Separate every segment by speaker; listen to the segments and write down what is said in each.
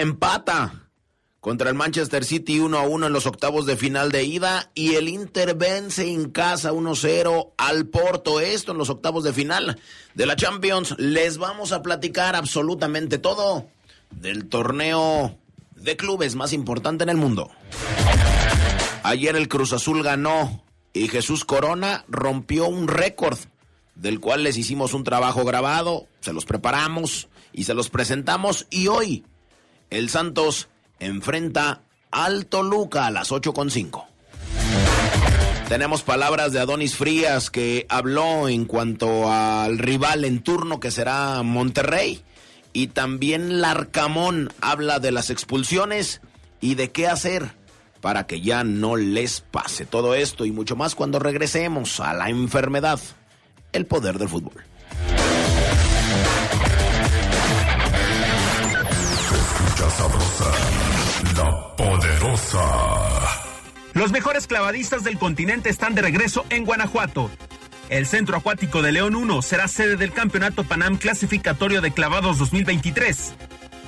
Speaker 1: Empata contra el Manchester City 1 a 1 en los octavos de final de ida y el Inter vence en casa 1-0 al Porto. Esto en los octavos de final de la Champions. Les vamos a platicar absolutamente todo del torneo de clubes más importante en el mundo. Ayer el Cruz Azul ganó y Jesús Corona rompió un récord del cual les hicimos un trabajo grabado, se los preparamos y se los presentamos y hoy el Santos enfrenta al Toluca a las 8.5. Tenemos palabras de Adonis Frías que habló en cuanto al rival en turno que será Monterrey. Y también Larcamón habla de las expulsiones y de qué hacer para que ya no les pase todo esto y mucho más cuando regresemos a la enfermedad, el poder del fútbol.
Speaker 2: Poderosa.
Speaker 3: Los mejores clavadistas del continente están de regreso en Guanajuato. El Centro Acuático de León 1 será sede del Campeonato Panam Clasificatorio de Clavados 2023.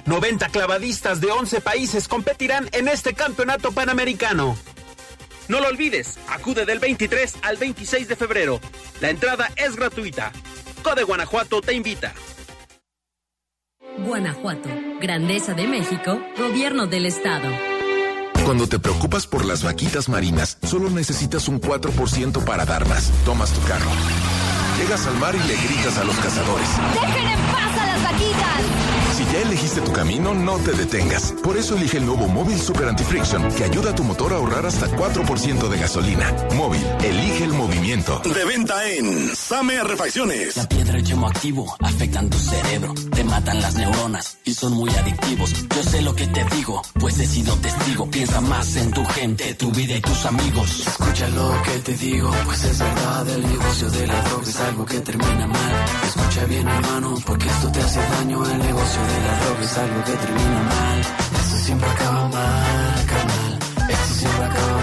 Speaker 3: 90 clavadistas de 11 países competirán en este campeonato panamericano. No lo olvides, acude del 23 al 26 de febrero. La entrada es gratuita. Code Guanajuato te invita.
Speaker 4: Guanajuato, Grandeza de México, Gobierno del Estado.
Speaker 2: Cuando te preocupas por las vaquitas marinas, solo necesitas un 4% para darlas. Tomas tu carro. Llegas al mar y le gritas a los cazadores.
Speaker 5: ¡Dejen en paz
Speaker 2: ya elegiste tu camino, no te detengas. Por eso elige el nuevo Móvil Super Anti-Friction, que ayuda a tu motor a ahorrar hasta 4% de gasolina. Móvil, elige el movimiento.
Speaker 6: De venta en Same Refacciones.
Speaker 7: La piedra y el activo afectan tu cerebro, te matan las neuronas y son muy adictivos. Yo sé lo que te digo, pues he sido testigo. Piensa más en tu gente, tu vida y tus amigos.
Speaker 8: Escucha lo que te digo, pues es verdad. El negocio de la droga es algo que termina mal. Escucha bien, hermano, porque esto te hace daño. El negocio de la droga es algo que termina mal. Eso siempre acaba mal, canal. Eso siempre acaba mal.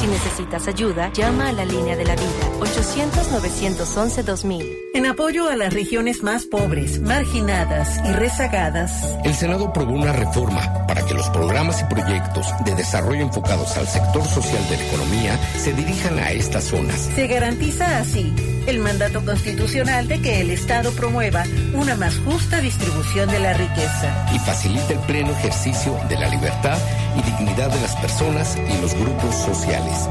Speaker 9: Si necesitas ayuda, llama a la línea de la vida 800-911-2000.
Speaker 10: En apoyo a las regiones más pobres, marginadas y rezagadas,
Speaker 11: el Senado aprobó una reforma para que los programas y proyectos de desarrollo enfocados al sector social de la economía se dirijan a estas zonas.
Speaker 10: Se garantiza así el mandato constitucional de que el Estado promueva una más justa distribución de la riqueza.
Speaker 11: Y facilita el pleno ejercicio de la libertad y dignidad de las personas y los grupos sociales.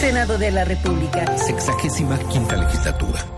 Speaker 10: Senado de la República.
Speaker 11: Sexagésima quinta legislatura.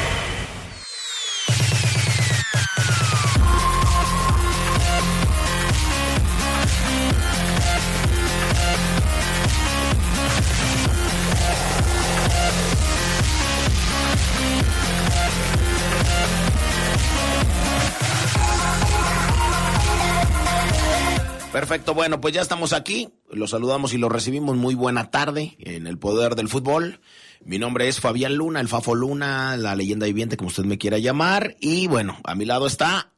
Speaker 1: Perfecto, bueno, pues ya estamos aquí. Los saludamos y los recibimos. Muy buena tarde en el poder del fútbol. Mi nombre es Fabián Luna, el Fafo Luna, la leyenda viviente, como usted me quiera llamar. Y bueno, a mi lado está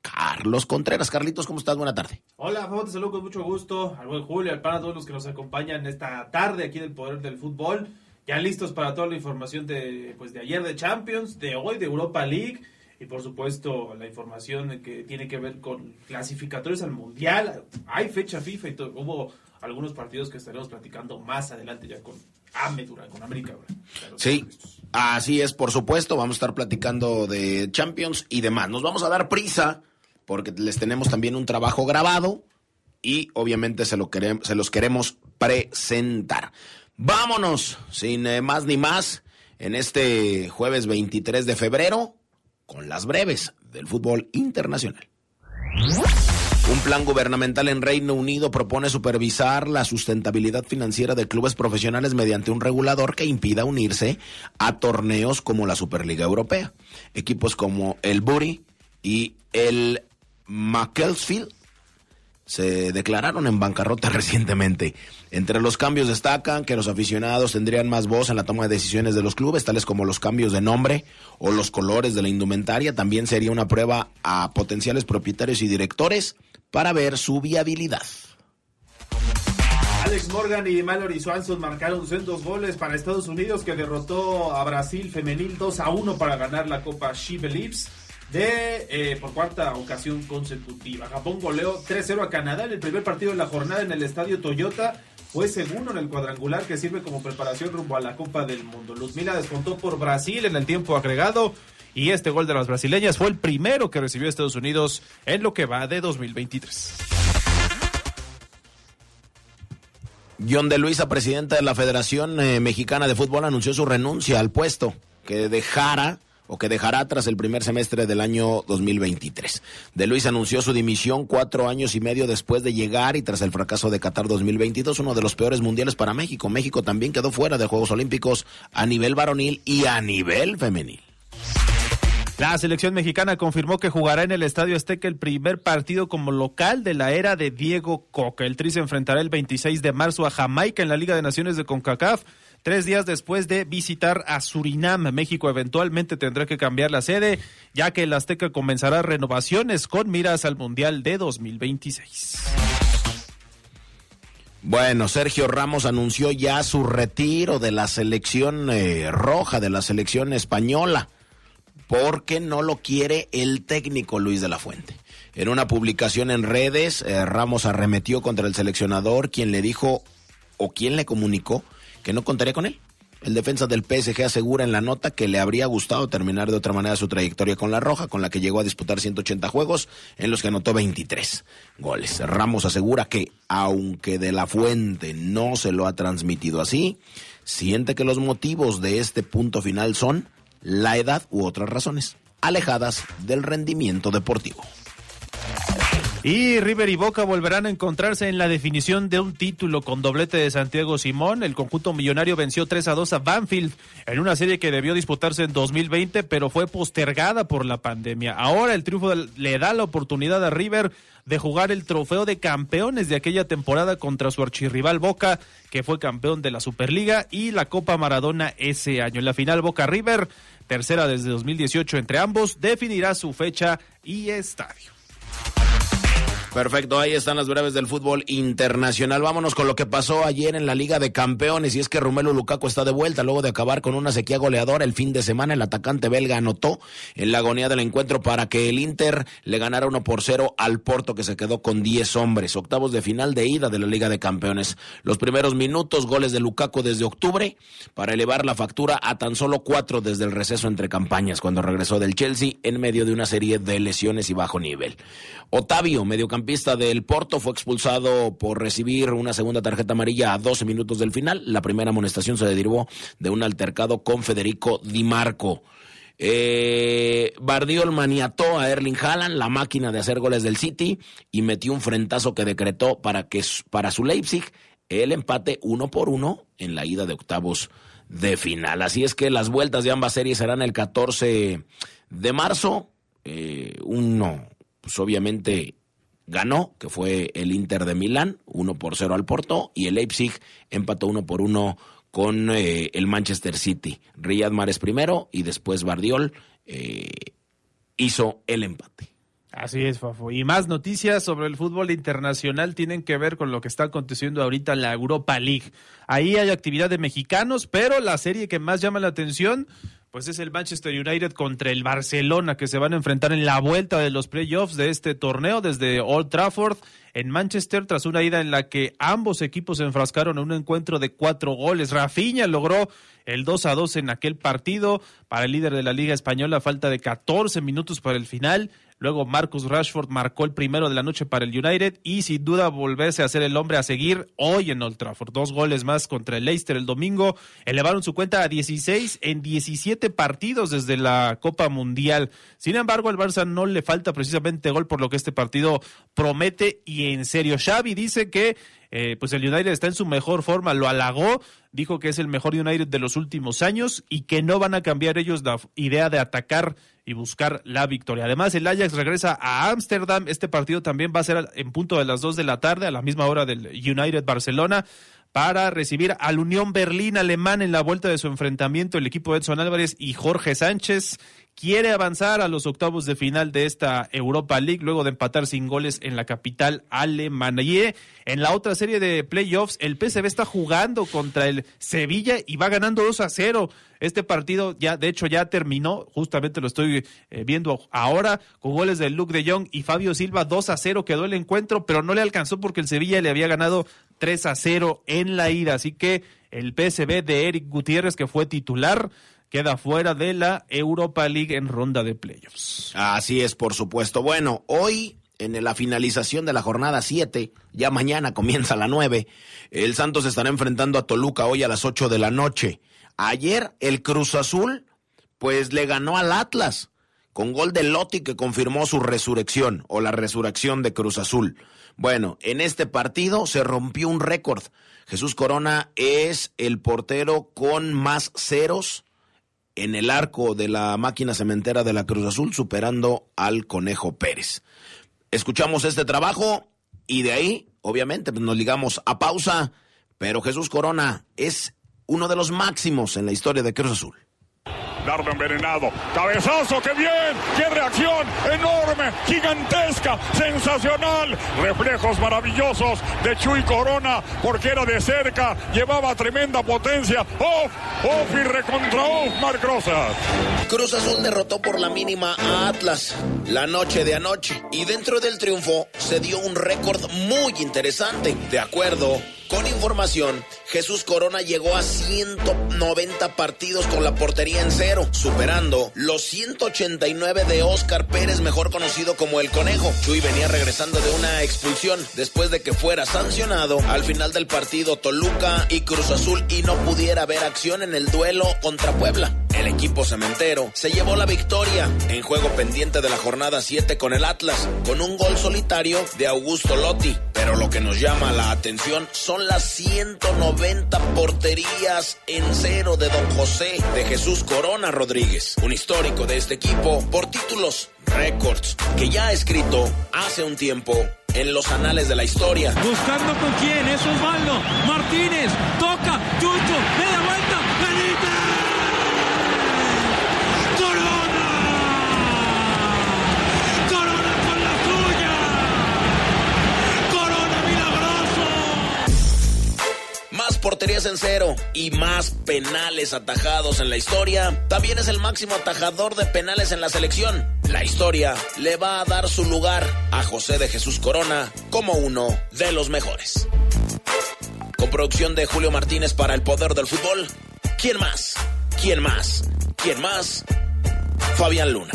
Speaker 1: Carlos Contreras. Carlitos, ¿cómo estás? Buena tarde.
Speaker 12: Hola, Fafo, te saludo con mucho gusto. Al buen Julio, al para todos los que nos acompañan esta tarde aquí en el poder del fútbol. Ya listos para toda la información de, pues, de ayer de Champions, de hoy de Europa League y por supuesto la información que tiene que ver con clasificatorios al mundial. Hay fecha FIFA y todo. hubo algunos partidos que estaremos platicando más adelante ya con América, con América.
Speaker 1: Sí, así es, por supuesto. Vamos a estar platicando de Champions y demás. Nos vamos a dar prisa porque les tenemos también un trabajo grabado y obviamente se, lo queremos, se los queremos presentar. Vámonos, sin eh, más ni más, en este jueves 23 de febrero con las breves del fútbol internacional. Un plan gubernamental en Reino Unido propone supervisar la sustentabilidad financiera de clubes profesionales mediante un regulador que impida unirse a torneos como la Superliga Europea. Equipos como el Bury y el Macclesfield se declararon en bancarrota recientemente. Entre los cambios destacan que los aficionados tendrían más voz en la toma de decisiones de los clubes, tales como los cambios de nombre o los colores de la indumentaria. También sería una prueba a potenciales propietarios y directores para ver su viabilidad.
Speaker 12: Alex Morgan y Mallory Swanson marcaron dos goles para Estados Unidos que derrotó a Brasil femenil 2 a 1 para ganar la Copa She Believes de eh, por cuarta ocasión consecutiva. Japón goleó 3-0 a Canadá en el primer partido de la jornada en el estadio Toyota. Fue segundo en el cuadrangular que sirve como preparación rumbo a la Copa del Mundo. Luzmila descontó por Brasil en el tiempo agregado y este gol de las brasileñas fue el primero que recibió Estados Unidos en lo que va de 2023.
Speaker 1: John de Luisa, presidenta de la Federación eh, Mexicana de Fútbol, anunció su renuncia al puesto que dejara o que dejará tras el primer semestre del año 2023. De Luis anunció su dimisión cuatro años y medio después de llegar y tras el fracaso de Qatar 2022, uno de los peores mundiales para México. México también quedó fuera de Juegos Olímpicos a nivel varonil y a nivel femenil.
Speaker 12: La selección mexicana confirmó que jugará en el Estadio Azteca el primer partido como local de la era de Diego Coca. El Tri se enfrentará el 26 de marzo a Jamaica en la Liga de Naciones de CONCACAF tres días después de visitar a Surinam. México eventualmente tendrá que cambiar la sede, ya que el Azteca comenzará renovaciones con miras al Mundial de 2026.
Speaker 1: Bueno, Sergio Ramos anunció ya su retiro de la selección eh, roja, de la selección española, porque no lo quiere el técnico Luis de la Fuente. En una publicación en redes, eh, Ramos arremetió contra el seleccionador, quien le dijo o quien le comunicó que no contaría con él. El defensa del PSG asegura en la nota que le habría gustado terminar de otra manera su trayectoria con la Roja, con la que llegó a disputar 180 juegos, en los que anotó 23 goles. Ramos asegura que, aunque de la fuente no se lo ha transmitido así, siente que los motivos de este punto final son la edad u otras razones, alejadas del rendimiento deportivo.
Speaker 12: Y River y Boca volverán a encontrarse en la definición de un título con doblete de Santiago Simón. El conjunto millonario venció 3 a 2 a Banfield en una serie que debió disputarse en 2020, pero fue postergada por la pandemia. Ahora el triunfo le da la oportunidad a River de jugar el trofeo de campeones de aquella temporada contra su archirrival Boca, que fue campeón de la Superliga y la Copa Maradona ese año. En la final Boca River, tercera desde 2018 entre ambos, definirá su fecha y estadio.
Speaker 1: Perfecto, ahí están las breves del fútbol internacional. Vámonos con lo que pasó ayer en la Liga de Campeones y es que Romelu Lukaku está de vuelta luego de acabar con una sequía goleadora el fin de semana. El atacante belga anotó en la agonía del encuentro para que el Inter le ganara 1 por 0 al Porto que se quedó con 10 hombres. Octavos de final de ida de la Liga de Campeones. Los primeros minutos, goles de Lukaku desde octubre para elevar la factura a tan solo cuatro desde el receso entre campañas cuando regresó del Chelsea en medio de una serie de lesiones y bajo nivel. Otavio, mediocampista del Porto fue expulsado por recibir una segunda tarjeta amarilla a 12 minutos del final. La primera amonestación se derivó de un altercado con Federico Di Marco. Eh, Bardiol maniató a Erling Haaland, la máquina de hacer goles del City, y metió un frentazo que decretó para, que, para su Leipzig el empate uno por uno en la ida de octavos de final. Así es que las vueltas de ambas series serán el 14 de marzo. Eh, uno, pues obviamente ganó, que fue el Inter de Milán, uno por cero al Porto, y el Leipzig empató uno por uno con eh, el Manchester City. Riyad Mahrez primero y después Bardiol eh, hizo el empate.
Speaker 12: Así es, Fafo. Y más noticias sobre el fútbol internacional tienen que ver con lo que está aconteciendo ahorita en la Europa League. Ahí hay actividad de mexicanos, pero la serie que más llama la atención pues es el Manchester United contra el Barcelona que se van a enfrentar en la vuelta de los playoffs de este torneo desde Old Trafford en Manchester tras una ida en la que ambos equipos se enfrascaron en un encuentro de cuatro goles. Rafinha logró el 2 a 2 en aquel partido para el líder de la Liga Española, falta de 14 minutos para el final. Luego Marcus Rashford marcó el primero de la noche para el United y sin duda volverse a ser el hombre a seguir hoy en Old Trafford. Dos goles más contra el Leicester el domingo. Elevaron su cuenta a 16 en 17 partidos desde la Copa Mundial. Sin embargo, al Barça no le falta precisamente gol por lo que este partido promete y en serio. Xavi dice que eh, pues el United está en su mejor forma, lo halagó, dijo que es el mejor United de los últimos años y que no van a cambiar ellos la idea de atacar y buscar la victoria. Además, el Ajax regresa a Ámsterdam. Este partido también va a ser en punto de las 2 de la tarde, a la misma hora del United Barcelona para recibir al Unión Berlín alemán en la vuelta de su enfrentamiento el equipo de Edson Álvarez y Jorge Sánchez quiere avanzar a los octavos de final de esta Europa League luego de empatar sin goles en la capital alemana. Y eh, en la otra serie de playoffs, el PSV está jugando contra el Sevilla y va ganando 2 a 0. Este partido ya, de hecho, ya terminó, justamente lo estoy eh, viendo ahora, con goles de Luke de Jong y Fabio Silva, 2 a 0 quedó el encuentro, pero no le alcanzó porque el Sevilla le había ganado 3 a 0 en la ida. Así que el PSV de Eric Gutiérrez, que fue titular, queda fuera de la Europa League en ronda de playoffs.
Speaker 1: Así es, por supuesto. Bueno, hoy en la finalización de la jornada 7, ya mañana comienza la 9, el Santos estará enfrentando a Toluca hoy a las 8 de la noche. Ayer el Cruz Azul pues le ganó al Atlas con gol de Lotti que confirmó su resurrección o la resurrección de Cruz Azul. Bueno, en este partido se rompió un récord. Jesús Corona es el portero con más ceros en el arco de la máquina cementera de la Cruz Azul, superando al Conejo Pérez. Escuchamos este trabajo y de ahí, obviamente, pues, nos ligamos a pausa, pero Jesús Corona es uno de los máximos en la historia de Cruz Azul.
Speaker 13: Dardo envenenado. Cabezazo, qué bien. Qué reacción enorme, gigantesca, sensacional. Reflejos maravillosos de Chuy Corona porque era de cerca, llevaba tremenda potencia. Off, off y recontra off, Marc Rosas.
Speaker 1: Cruz Azul derrotó por la mínima a Atlas la noche de anoche y dentro del triunfo se dio un récord muy interesante. De acuerdo con información, Jesús Corona llegó a 190 partidos con la portería en cero, superando los 189 de Oscar Pérez, mejor conocido como el Conejo. Chuy venía regresando de una expulsión después de que fuera sancionado al final del partido Toluca y Cruz Azul y no pudiera haber acción en el duelo contra Puebla. El equipo cementero se llevó la victoria en juego pendiente de la jornada 7 con el Atlas, con un gol solitario de Augusto Lotti. Pero lo que nos llama la atención son las 190 porterías en cero de Don José de Jesús Corona Rodríguez, un histórico de este equipo por títulos, récords, que ya ha escrito hace un tiempo en los anales de la historia.
Speaker 14: Buscando con quién, es Osvaldo Martínez, toca, Chucho,
Speaker 1: en cero y más penales atajados en la historia, también es el máximo atajador de penales en la selección. La historia le va a dar su lugar a José de Jesús Corona como uno de los mejores. Con producción de Julio Martínez para El Poder del Fútbol, ¿quién más? ¿Quién más? ¿Quién más? Fabián Luna.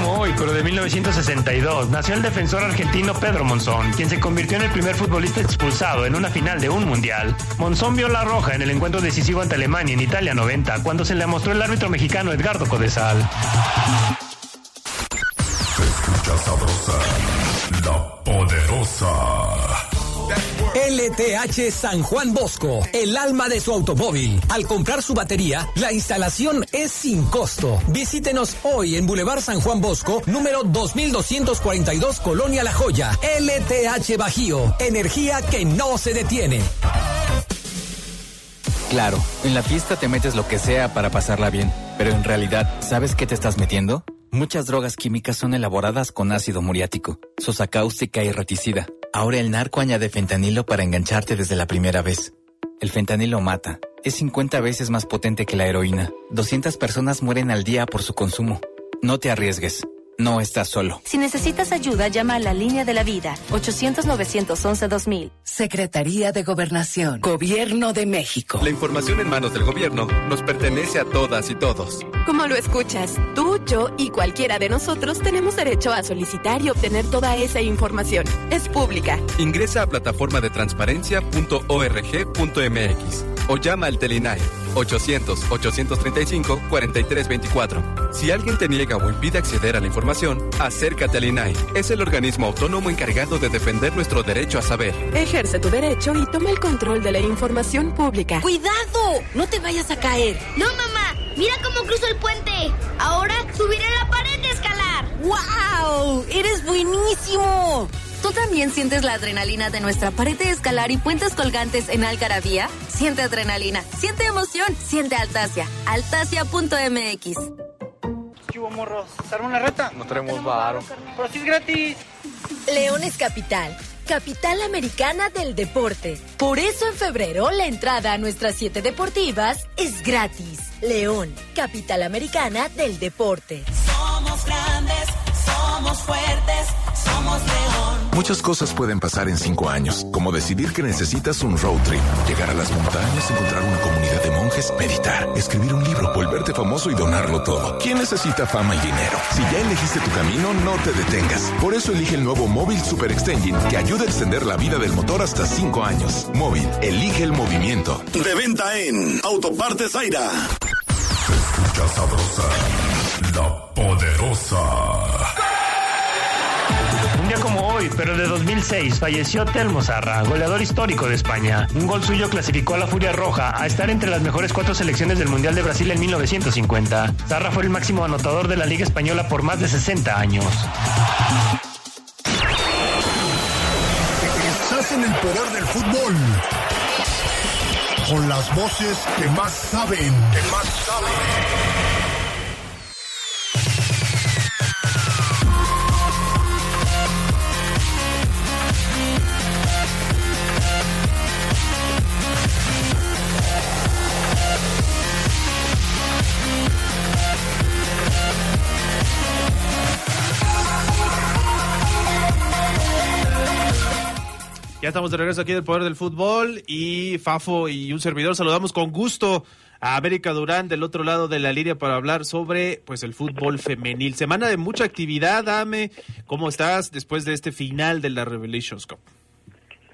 Speaker 15: Hoy, pero de 1962, nació el defensor argentino Pedro Monzón, quien se convirtió en el primer futbolista expulsado en una final de un mundial. Monzón vio la roja en el encuentro decisivo ante Alemania en Italia 90, cuando se le mostró el árbitro mexicano Edgardo Codesal.
Speaker 16: Se escucha sabrosa, la poderosa.
Speaker 17: LTH San Juan Bosco, el alma de su automóvil. Al comprar su batería, la instalación es sin costo. Visítenos hoy en Boulevard San Juan Bosco, número 2242, Colonia La Joya. LTH Bajío, energía que no se detiene.
Speaker 18: Claro, en la fiesta te metes lo que sea para pasarla bien, pero en realidad, ¿sabes qué te estás metiendo? Muchas drogas químicas son elaboradas con ácido muriático, sosa cáustica y reticida. Ahora el narco añade fentanilo para engancharte desde la primera vez. El fentanilo mata. Es 50 veces más potente que la heroína. 200 personas mueren al día por su consumo. No te arriesgues. No estás solo.
Speaker 9: Si necesitas ayuda, llama a la línea de la vida, 800-911-2000.
Speaker 19: Secretaría de Gobernación, Gobierno de México.
Speaker 20: La información en manos del gobierno nos pertenece a todas y todos.
Speaker 21: Como lo escuchas, tú, yo y cualquiera de nosotros tenemos derecho a solicitar y obtener toda esa información. Es pública.
Speaker 20: Ingresa a plataforma de transparencia.org.mx o llama al Telinai 800-835-4324. Si alguien te niega o impide acceder a la información, acércate al INAI. Es el organismo autónomo encargado de defender nuestro derecho a saber.
Speaker 21: Ejerce tu derecho y toma el control de la información pública.
Speaker 4: ¡Cuidado! No te vayas a caer.
Speaker 22: No, mamá. Mira cómo cruzo el puente. Ahora subiré la pared de escalar.
Speaker 4: ¡Wow! ¡Eres buenísimo!
Speaker 9: ¿Tú también sientes la adrenalina de nuestra pared de escalar y puentes colgantes en Algarabía? Siente adrenalina, siente emoción, siente Altasia. Altasia.mx.
Speaker 23: ¿Qué hubo, morros? ¿Se arma una reta?
Speaker 24: No tenemos varo.
Speaker 23: Pero si es gratis.
Speaker 4: León es capital. Capital Americana del Deporte. Por eso en febrero la entrada a nuestras siete deportivas es gratis. León, Capital Americana del Deporte.
Speaker 25: Somos grandes, somos fuertes, somos León.
Speaker 2: Muchas cosas pueden pasar en cinco años, como decidir que necesitas un road trip, llegar a las montañas, encontrar una comunidad de monjes, meditar, escribir un libro, volverte famoso y donarlo todo. ¿Quién necesita fama y dinero? Si ya elegiste tu camino, no te detengas. Por eso elige el nuevo Móvil Super Extension que ayuda a extender la vida del motor hasta cinco años. Móvil, elige el movimiento.
Speaker 6: De venta en Autopartes Zaira.
Speaker 16: Se escucha sabrosa, la poderosa.
Speaker 15: Un día como hoy, pero de 2006, falleció Telmo Zarra, goleador histórico de España. Un gol suyo clasificó a la Furia Roja a estar entre las mejores cuatro selecciones del Mundial de Brasil en 1950. Zarra fue el máximo anotador de la Liga Española por más de 60 años.
Speaker 16: Estás en el poder del fútbol. Con las voces que más saben. Que más saben.
Speaker 12: Estamos de regreso aquí del Poder del Fútbol y Fafo y un servidor saludamos con gusto a América Durán del otro lado de la línea para hablar sobre pues el fútbol femenil. Semana de mucha actividad, Dame, ¿cómo estás después de este final de la Revelations Cup?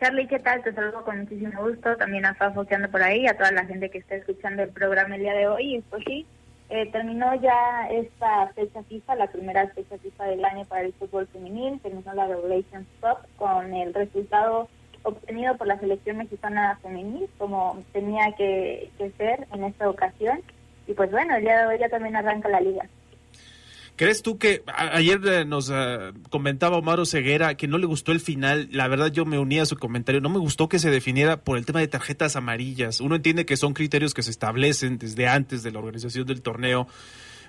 Speaker 26: Charlie, ¿qué tal? Te saludo con muchísimo gusto, también a Fafo que anda por ahí, a toda la gente que está escuchando el programa el día de hoy. Y pues sí, eh, terminó ya esta fecha FIFA, la primera fecha FIFA del año para el fútbol femenil, terminó la Revelations Cup con el resultado obtenido por la selección mexicana femenil, como tenía que, que, ser en esta ocasión. Y pues bueno, el día de hoy ya también arranca la liga.
Speaker 12: ¿Crees tú que ayer eh, nos uh, comentaba Omar Ceguera que no le gustó el final? La verdad yo me unía a su comentario. No me gustó que se definiera por el tema de tarjetas amarillas. Uno entiende que son criterios que se establecen desde antes de la organización del torneo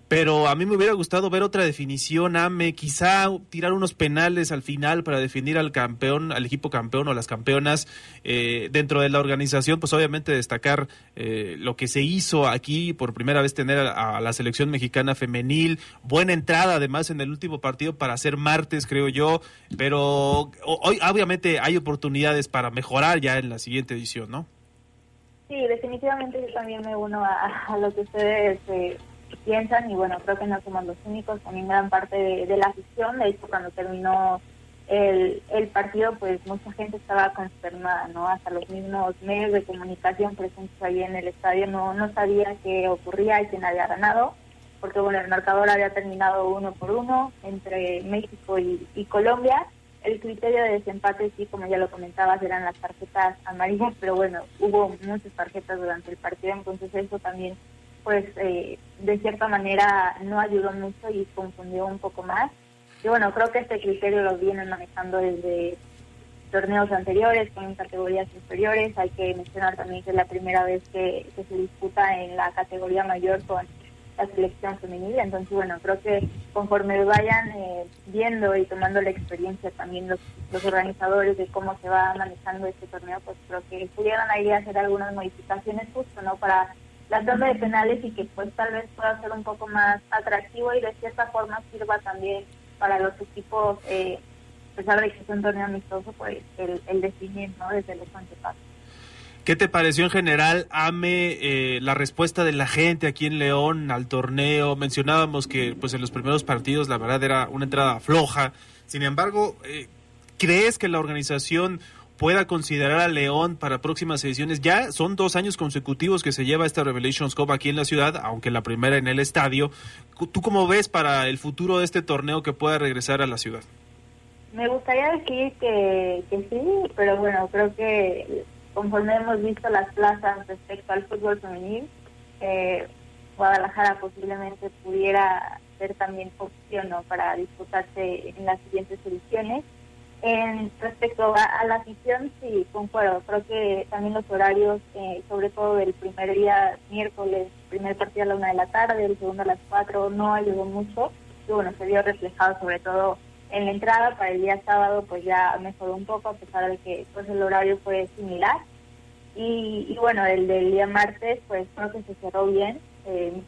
Speaker 12: pero a mí me hubiera gustado ver otra definición, AME, quizá tirar unos penales al final para definir al campeón, al equipo campeón o las campeonas eh, dentro de la organización, pues obviamente destacar eh, lo que se hizo aquí, por primera vez tener a, la selección mexicana femenil, buena entrada además en el último partido para hacer martes, creo yo, pero hoy obviamente hay oportunidades para mejorar ya en la siguiente edición, ¿no?
Speaker 26: Sí, definitivamente yo también me uno a, a lo que ustedes... Eh piensan y bueno, creo que no somos los únicos, también gran parte de, la afición, de hecho cuando terminó el, el partido pues mucha gente estaba consternada, ¿no? Hasta los mismos medios de comunicación presentes ahí en el estadio no, no sabía qué ocurría y quién había ganado, porque bueno, el marcador había terminado uno por uno entre México y Colombia. El criterio de desempate, sí, como ya lo comentabas, eran las tarjetas amarillas, pero bueno, hubo muchas tarjetas durante el partido, entonces eso también, pues, eh, de cierta manera no ayudó mucho y confundió un poco más. Y bueno, creo que este criterio lo vienen manejando desde torneos anteriores, con categorías inferiores. Hay que mencionar también que es la primera vez que, se disputa en la categoría mayor con la selección femenil. Entonces, bueno, creo que conforme vayan eh, viendo y tomando la experiencia también los, los organizadores de cómo se va manejando este torneo, pues creo que pudieran ahí hacer algunas modificaciones justo, ¿no? Para la tanda de penales y que pues tal vez pueda ser un poco más atractivo y de cierta forma sirva también para los equipos, eh, a pesar de que es un torneo amistoso, pues el, el definir, ¿no? Desde los antepasos.
Speaker 12: ¿Qué te pareció en general, Ame, eh, la respuesta de la gente aquí en León al torneo? Mencionábamos que pues en los primeros partidos la verdad era una entrada floja. Sin embargo, eh, ¿crees que la organización pueda considerar a León para próximas ediciones? Ya son dos años consecutivos que se lleva esta Revelations Cup aquí en la ciudad, aunque la primera en el estadio. ¿Tú cómo ves para el futuro de este torneo que pueda regresar a la ciudad?
Speaker 26: Me gustaría decir que, sí, pero bueno, creo que conforme hemos visto las plazas respecto al fútbol femenil, eh, Guadalajara posiblemente pudiera ser también opción para disputarse en las siguientes ediciones. En respecto a, a, la afición, sí, concuerdo. Creo que también los horarios, eh, sobre todo del primer día, miércoles, primer partido a la una de la tarde, el segundo a las cuatro, no ayudó mucho. Y bueno, se vio reflejado sobre todo en la entrada. Para el día sábado, pues ya mejoró un poco, a pesar de que pues el horario fue similar. Y, y bueno, el del día martes, pues creo que se cerró bien. Eh,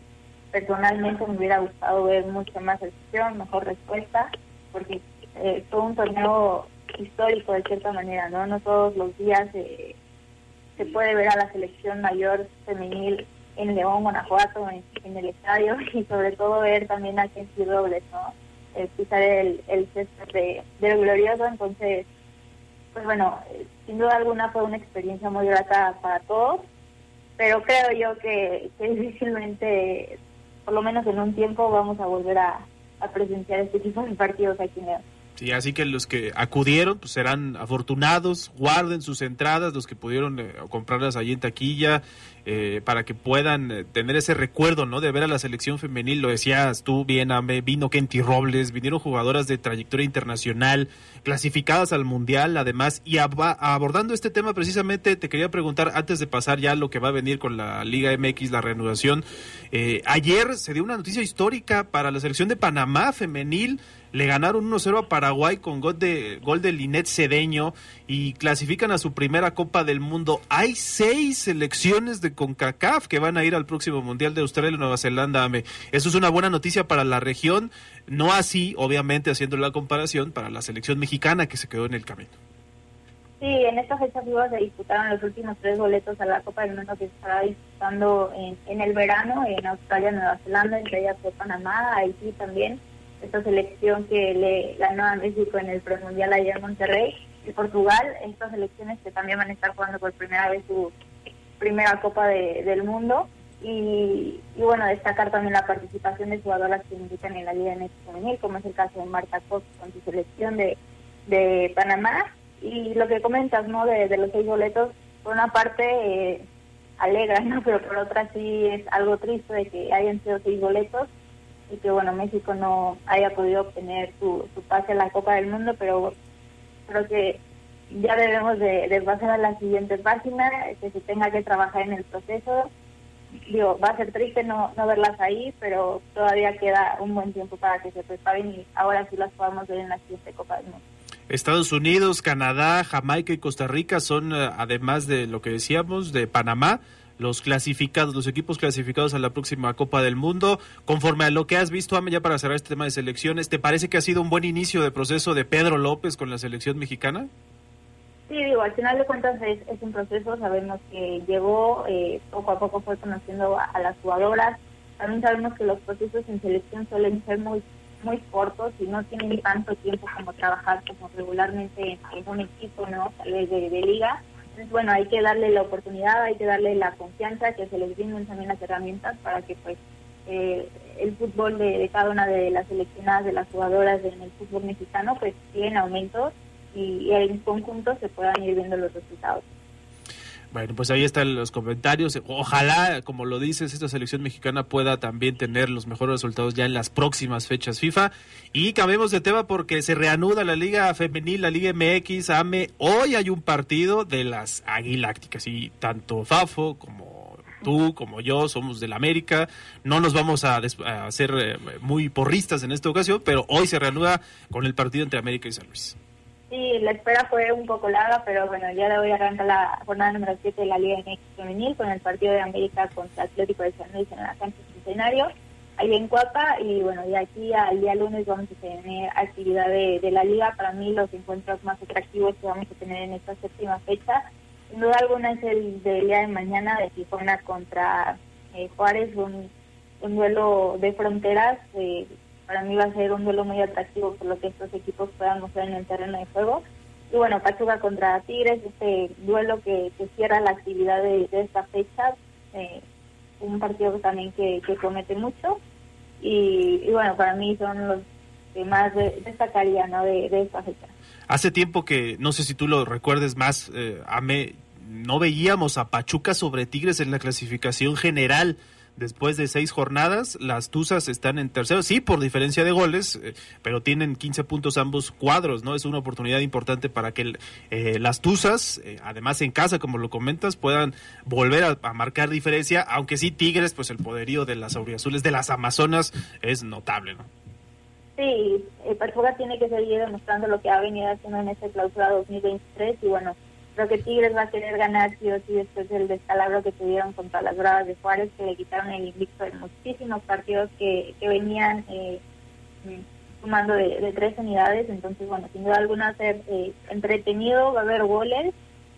Speaker 26: personalmente me hubiera gustado ver mucha más afición, mejor respuesta, porque eh, fue un torneo histórico de cierta manera, ¿no? No todos los días eh, se puede ver a la selección mayor femenil en León, Guanajuato, en, el estadio y sobre todo ver también a Kenzie Robles, ¿no? Eh, pisar el, el cesto de, del glorioso, entonces, pues bueno, eh, sin duda alguna fue una experiencia muy grata para todos, pero creo yo que, que difícilmente, por lo menos en un tiempo, vamos a volver a, a presenciar este tipo de partidos aquí en León.
Speaker 12: Sí, así que los que acudieron pues serán afortunados, guarden sus entradas, los que pudieron eh, comprarlas allí en taquilla, eh, para que puedan eh, tener ese recuerdo, ¿no? De ver a la selección femenil, lo decías tú bien, Ame, vino Kenty Robles, vinieron jugadoras de trayectoria internacional, clasificadas al Mundial, además, y ab abordando este tema precisamente, te quería preguntar, antes de pasar ya lo que va a venir con la Liga MX, la reanudación, eh, ayer se dio una noticia histórica para la selección de Panamá femenil, le ganaron 1-0 a Paraguay con gol de, gol de Linet Cedeño y clasifican a su primera Copa del Mundo. Hay seis selecciones de CONCACAF que van a ir al próximo Mundial de Australia y Nueva Zelanda. Eso es una buena noticia para la región, no así, obviamente, haciendo la comparación para la selección mexicana que se quedó en el camino.
Speaker 26: Sí, en esta fecha FIBA se disputaron los últimos tres boletos a la Copa del Mundo que se estará disputando en, en el verano en Australia, Nueva Zelanda, entre ellas fue Panamá, Haití también esta selección que le ganó a México en el premundial allá en Monterrey y Portugal, estas selecciones que también van a estar jugando por primera vez su primera Copa de, del Mundo y, y, bueno, destacar también la participación de jugadoras que invitan en la Liga MX Femenil, como es el caso de Marta Cox con su selección de, de Panamá y lo que comentas, ¿no? De, los seis boletos, por una parte eh, alegra, ¿no? Pero por otra sí es algo triste de que hayan sido seis boletos y que bueno México no haya podido obtener su, su pase a la Copa del Mundo, pero creo que ya debemos de, de, pasar a la siguiente página, que se tenga que trabajar en el proceso. Digo, va a ser triste no, no verlas ahí, pero todavía queda un buen tiempo para que se preparen y ahora sí las podamos ver en la siguiente Copa del Mundo.
Speaker 12: Estados Unidos, Canadá, Jamaica y Costa Rica son, además de lo que decíamos, de Panamá, los clasificados, los equipos clasificados a la próxima Copa del Mundo. Conforme a lo que has visto, Ame, ya para cerrar este tema de selecciones, ¿te parece que ha sido un buen inicio de proceso de Pedro López con la selección mexicana?
Speaker 26: Sí, digo, al final de cuentas es, es un proceso, sabemos que llegó, eh, poco a poco fue conociendo a, las jugadoras, también sabemos que los procesos en selección suelen ser muy muy cortos y no tienen tanto tiempo como trabajar como regularmente en un equipo, ¿no? Tal vez de, liga. Entonces, bueno, hay que darle la oportunidad, hay que darle la confianza, que se les brinden también las herramientas para que pues eh, el fútbol de, cada una de las seleccionadas, de las jugadoras en el fútbol mexicano, pues sigue en aumento y, y en conjunto se puedan ir viendo los resultados.
Speaker 12: Bueno, pues ahí están los comentarios. Ojalá, como lo dices, esta selección mexicana pueda también tener los mejores resultados ya en las próximas fechas FIFA. Y cambiemos de tema porque se reanuda la Liga Femenil, la Liga MX, AME. Hoy hay un partido de las Aguilácticas y tanto Fafo como tú, como yo, somos del América. No nos vamos a, a ser eh, muy porristas en esta ocasión, pero hoy se reanuda con el partido entre América y San Luis.
Speaker 26: Sí, la espera fue un poco larga, pero bueno, ya de hoy arranca la jornada número 7 de la Liga MX Femenil con el partido de América contra Atlético de San Luis en la cancha Centenario, ahí en Cuapa, y bueno, de aquí al día lunes vamos a tener actividad de, la Liga. Para mí, los encuentros más atractivos que vamos a tener en esta séptima fecha, sin duda alguna, es el del día de mañana de Tijuana contra eh, Juárez, un, un duelo de fronteras. Eh, para mí va a ser un duelo muy atractivo por lo que estos equipos puedan mostrar en el terreno de juego. Y bueno, Pachuca contra Tigres, este duelo que, cierra la actividad de, esta fecha, eh, un partido también que, que promete mucho. Y, bueno, para mí son los que más destacaría ¿no? de, esta fecha.
Speaker 12: Hace tiempo que, no sé si tú lo recuerdes más, eh, no veíamos a Pachuca sobre Tigres en la clasificación general después de seis jornadas. Las Tuzas están en tercero, sí, por diferencia de goles, eh, pero tienen 15 puntos ambos cuadros, ¿no? Es una oportunidad importante para que eh, las Tuzas, eh, además en casa, como lo comentas, puedan volver a, marcar diferencia, aunque sí Tigres, pues el poderío de las auriazules, de las Amazonas, es notable, ¿no?
Speaker 26: Sí, Pachuca tiene que seguir demostrando lo que ha venido haciendo en esta clausura 2023 y bueno, Creo que Tigres va a querer ganar sí o sí después del descalabro que tuvieron contra las Bravas de Juárez, que le quitaron el invicto de muchísimos partidos que, que venían eh, sumando de, tres unidades. Entonces, bueno, sin duda alguna ser eh, entretenido, va a haber goles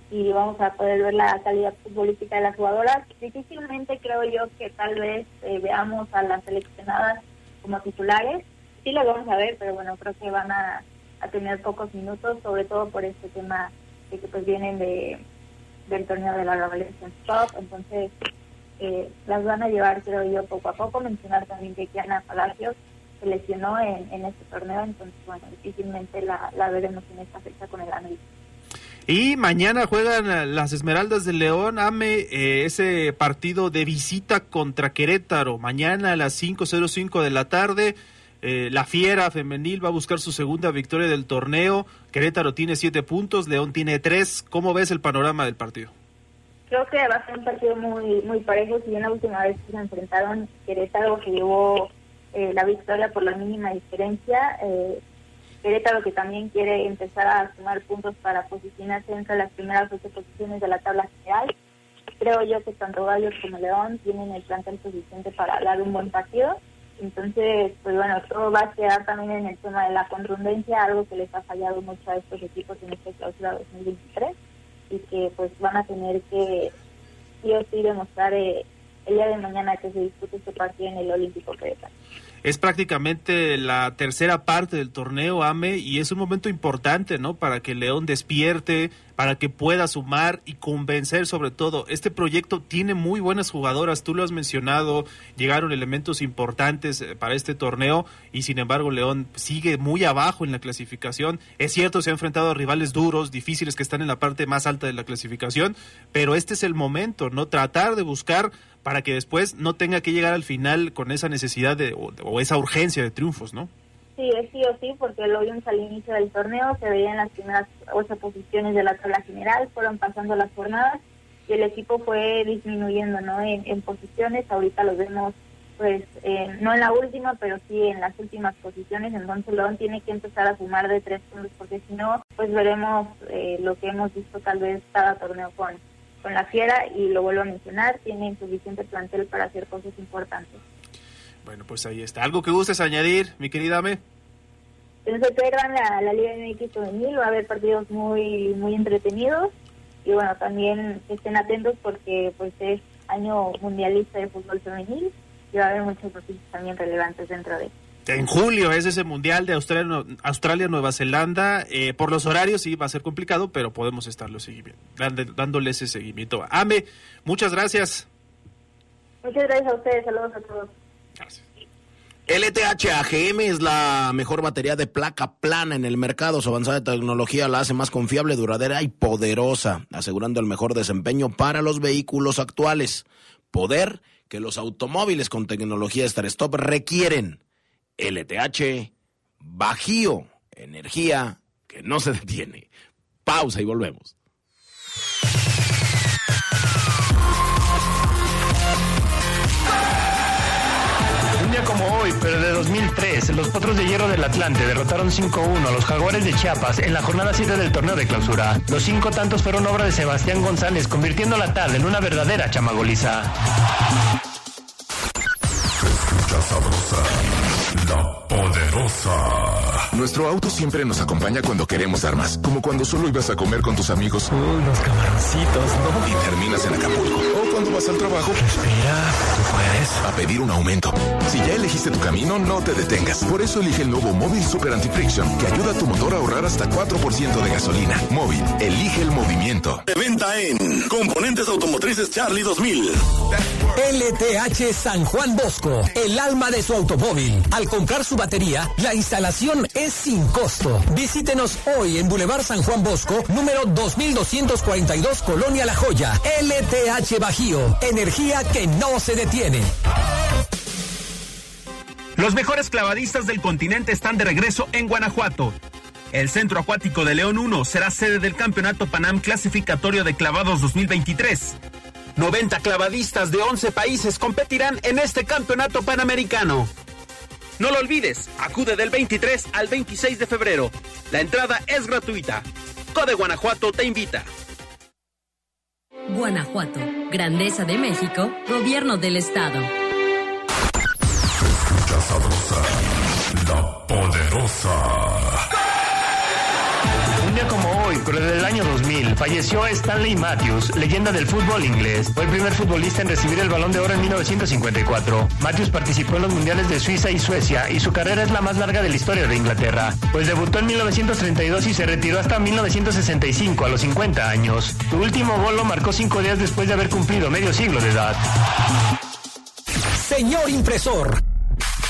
Speaker 26: y vamos a poder ver la calidad futbolística de las jugadoras. Difícilmente creo yo que tal vez eh, veamos a las seleccionadas como titulares. Sí las vamos a ver, pero bueno, creo que van a, a tener pocos minutos, sobre todo por este tema que pues vienen de del torneo de la Revolution Stop, entonces eh, las van a llevar, creo yo, poco a poco. Mencionar también que Kiana Palacios se lesionó en, en este torneo, entonces, bueno, difícilmente la, la veremos en esta fecha con el América.
Speaker 12: Y mañana juegan las Esmeraldas del León, AME, eh, ese partido de visita contra Querétaro, mañana a las 5.05 de la tarde. Eh, la Fiera femenil va a buscar su segunda victoria del torneo. Querétaro tiene siete puntos, León tiene tres. ¿Cómo ves el panorama del partido?
Speaker 26: Creo que va a ser un partido muy muy parejo. Si bien la última vez que se enfrentaron, Querétaro que llevó eh, la victoria por la mínima diferencia. Eh, Querétaro que también quiere empezar a sumar puntos para posicionarse entre las primeras ocho posiciones de la tabla general. Creo yo que tanto Gallos como León tienen el plantel suficiente para dar un buen partido entonces, pues bueno, todo va a quedar también en el tema de la contundencia, algo que les ha fallado mucho a estos equipos en esta clausura 2023 y que pues van a tener que sí o sí demostrar eh, el día de mañana que se discute este partido en el Olímpico Querétaro.
Speaker 12: Es prácticamente la tercera parte del torneo, AME, y es un momento importante, ¿no? Para que León despierte, para que pueda sumar y convencer sobre todo. Este proyecto tiene muy buenas jugadoras, tú lo has mencionado, llegaron elementos importantes eh, para este torneo y sin embargo León sigue muy abajo en la clasificación. Es cierto, se ha enfrentado a rivales duros, difíciles que están en la parte más alta de la clasificación, pero este es el momento, ¿no? Tratar de buscar para que después no tenga que llegar al final con esa necesidad de, o, esa urgencia de triunfos, ¿no?
Speaker 26: Sí, es sí o sí, porque lo vimos al inicio del torneo, se veían las primeras ocho posiciones de la tabla general, fueron pasando las jornadas y el equipo fue disminuyendo ¿no? en, posiciones, ahorita los vemos pues eh, no en la última, pero sí en las últimas posiciones, entonces León tiene que empezar a sumar de tres puntos, porque si no, pues veremos eh, lo que hemos visto tal vez cada torneo con, con la Fiera y lo vuelvo a mencionar, tiene suficiente plantel para hacer cosas importantes.
Speaker 12: Bueno, pues ahí está. ¿Algo que gustes añadir, mi querida Ame?
Speaker 26: No se pierdan la, la Liga MX femenil, va a haber partidos muy muy entretenidos y bueno, también estén atentos porque pues es año mundialista de fútbol femenil y va a haber muchas noticias también relevantes dentro de
Speaker 12: en julio es ese mundial de Australia, Australia Nueva Zelanda. Eh, por los horarios sí va a ser complicado, pero podemos estarlo dándole ese seguimiento. Ame, muchas gracias.
Speaker 26: Muchas gracias a ustedes. Saludos a todos.
Speaker 1: Gracias. LTH AGM es la mejor batería de placa plana en el mercado. Su avanzada tecnología la hace más confiable, duradera y poderosa, asegurando el mejor desempeño para los vehículos actuales. Poder que los automóviles con tecnología Star Stop requieren. LTH Bajío, energía que no se detiene. Pausa y volvemos.
Speaker 15: Un día como hoy, pero de 2003, los Potros de Hierro del Atlante derrotaron 5-1 a los Jaguares de Chiapas en la jornada 7 del torneo de clausura. Los cinco tantos fueron obra de Sebastián González, convirtiendo la tarde en una verdadera chamagoliza.
Speaker 16: Poderosa.
Speaker 2: Nuestro auto siempre nos acompaña cuando queremos dar más, como cuando solo ibas a comer con tus amigos.
Speaker 18: Unos camaroncitos, ¿no?
Speaker 2: Y terminas en Acapulco. Cuando vas al trabajo.
Speaker 18: Respira, tú puedes.
Speaker 2: A pedir un aumento. Si ya elegiste tu camino, no te detengas. Por eso elige el nuevo Móvil Super Anti-Friction, que ayuda a tu motor a ahorrar hasta 4% de gasolina. Móvil, elige el movimiento.
Speaker 6: De venta en Componentes Automotrices Charlie 2000.
Speaker 17: LTH San Juan Bosco, el alma de su automóvil. Al comprar su batería, la instalación es sin costo. Visítenos hoy en Boulevard San Juan Bosco, número 2242, Colonia La Joya. LTH Bajío, energía que no se detiene.
Speaker 27: Los mejores clavadistas del continente están de regreso en Guanajuato. El Centro Acuático de León 1 será sede del Campeonato Panam Clasificatorio de Clavados 2023. 90 clavadistas de 11 países competirán en este campeonato panamericano. No lo olvides, acude del 23 al 26 de febrero. La entrada es gratuita. Code Guanajuato te invita.
Speaker 4: Guanajuato, Grandeza de México, Gobierno del Estado.
Speaker 16: escucha sabrosa, la poderosa.
Speaker 15: Un día como hoy, pero año 2000, falleció Stanley Matthews, leyenda del fútbol inglés. Fue el primer futbolista en recibir el balón de oro en 1954. Matthews participó en los mundiales de Suiza y Suecia y su carrera es la más larga de la historia de Inglaterra, pues debutó en 1932 y se retiró hasta 1965 a los 50 años. Su último gol lo marcó cinco días después de haber cumplido medio siglo de edad.
Speaker 17: Señor impresor.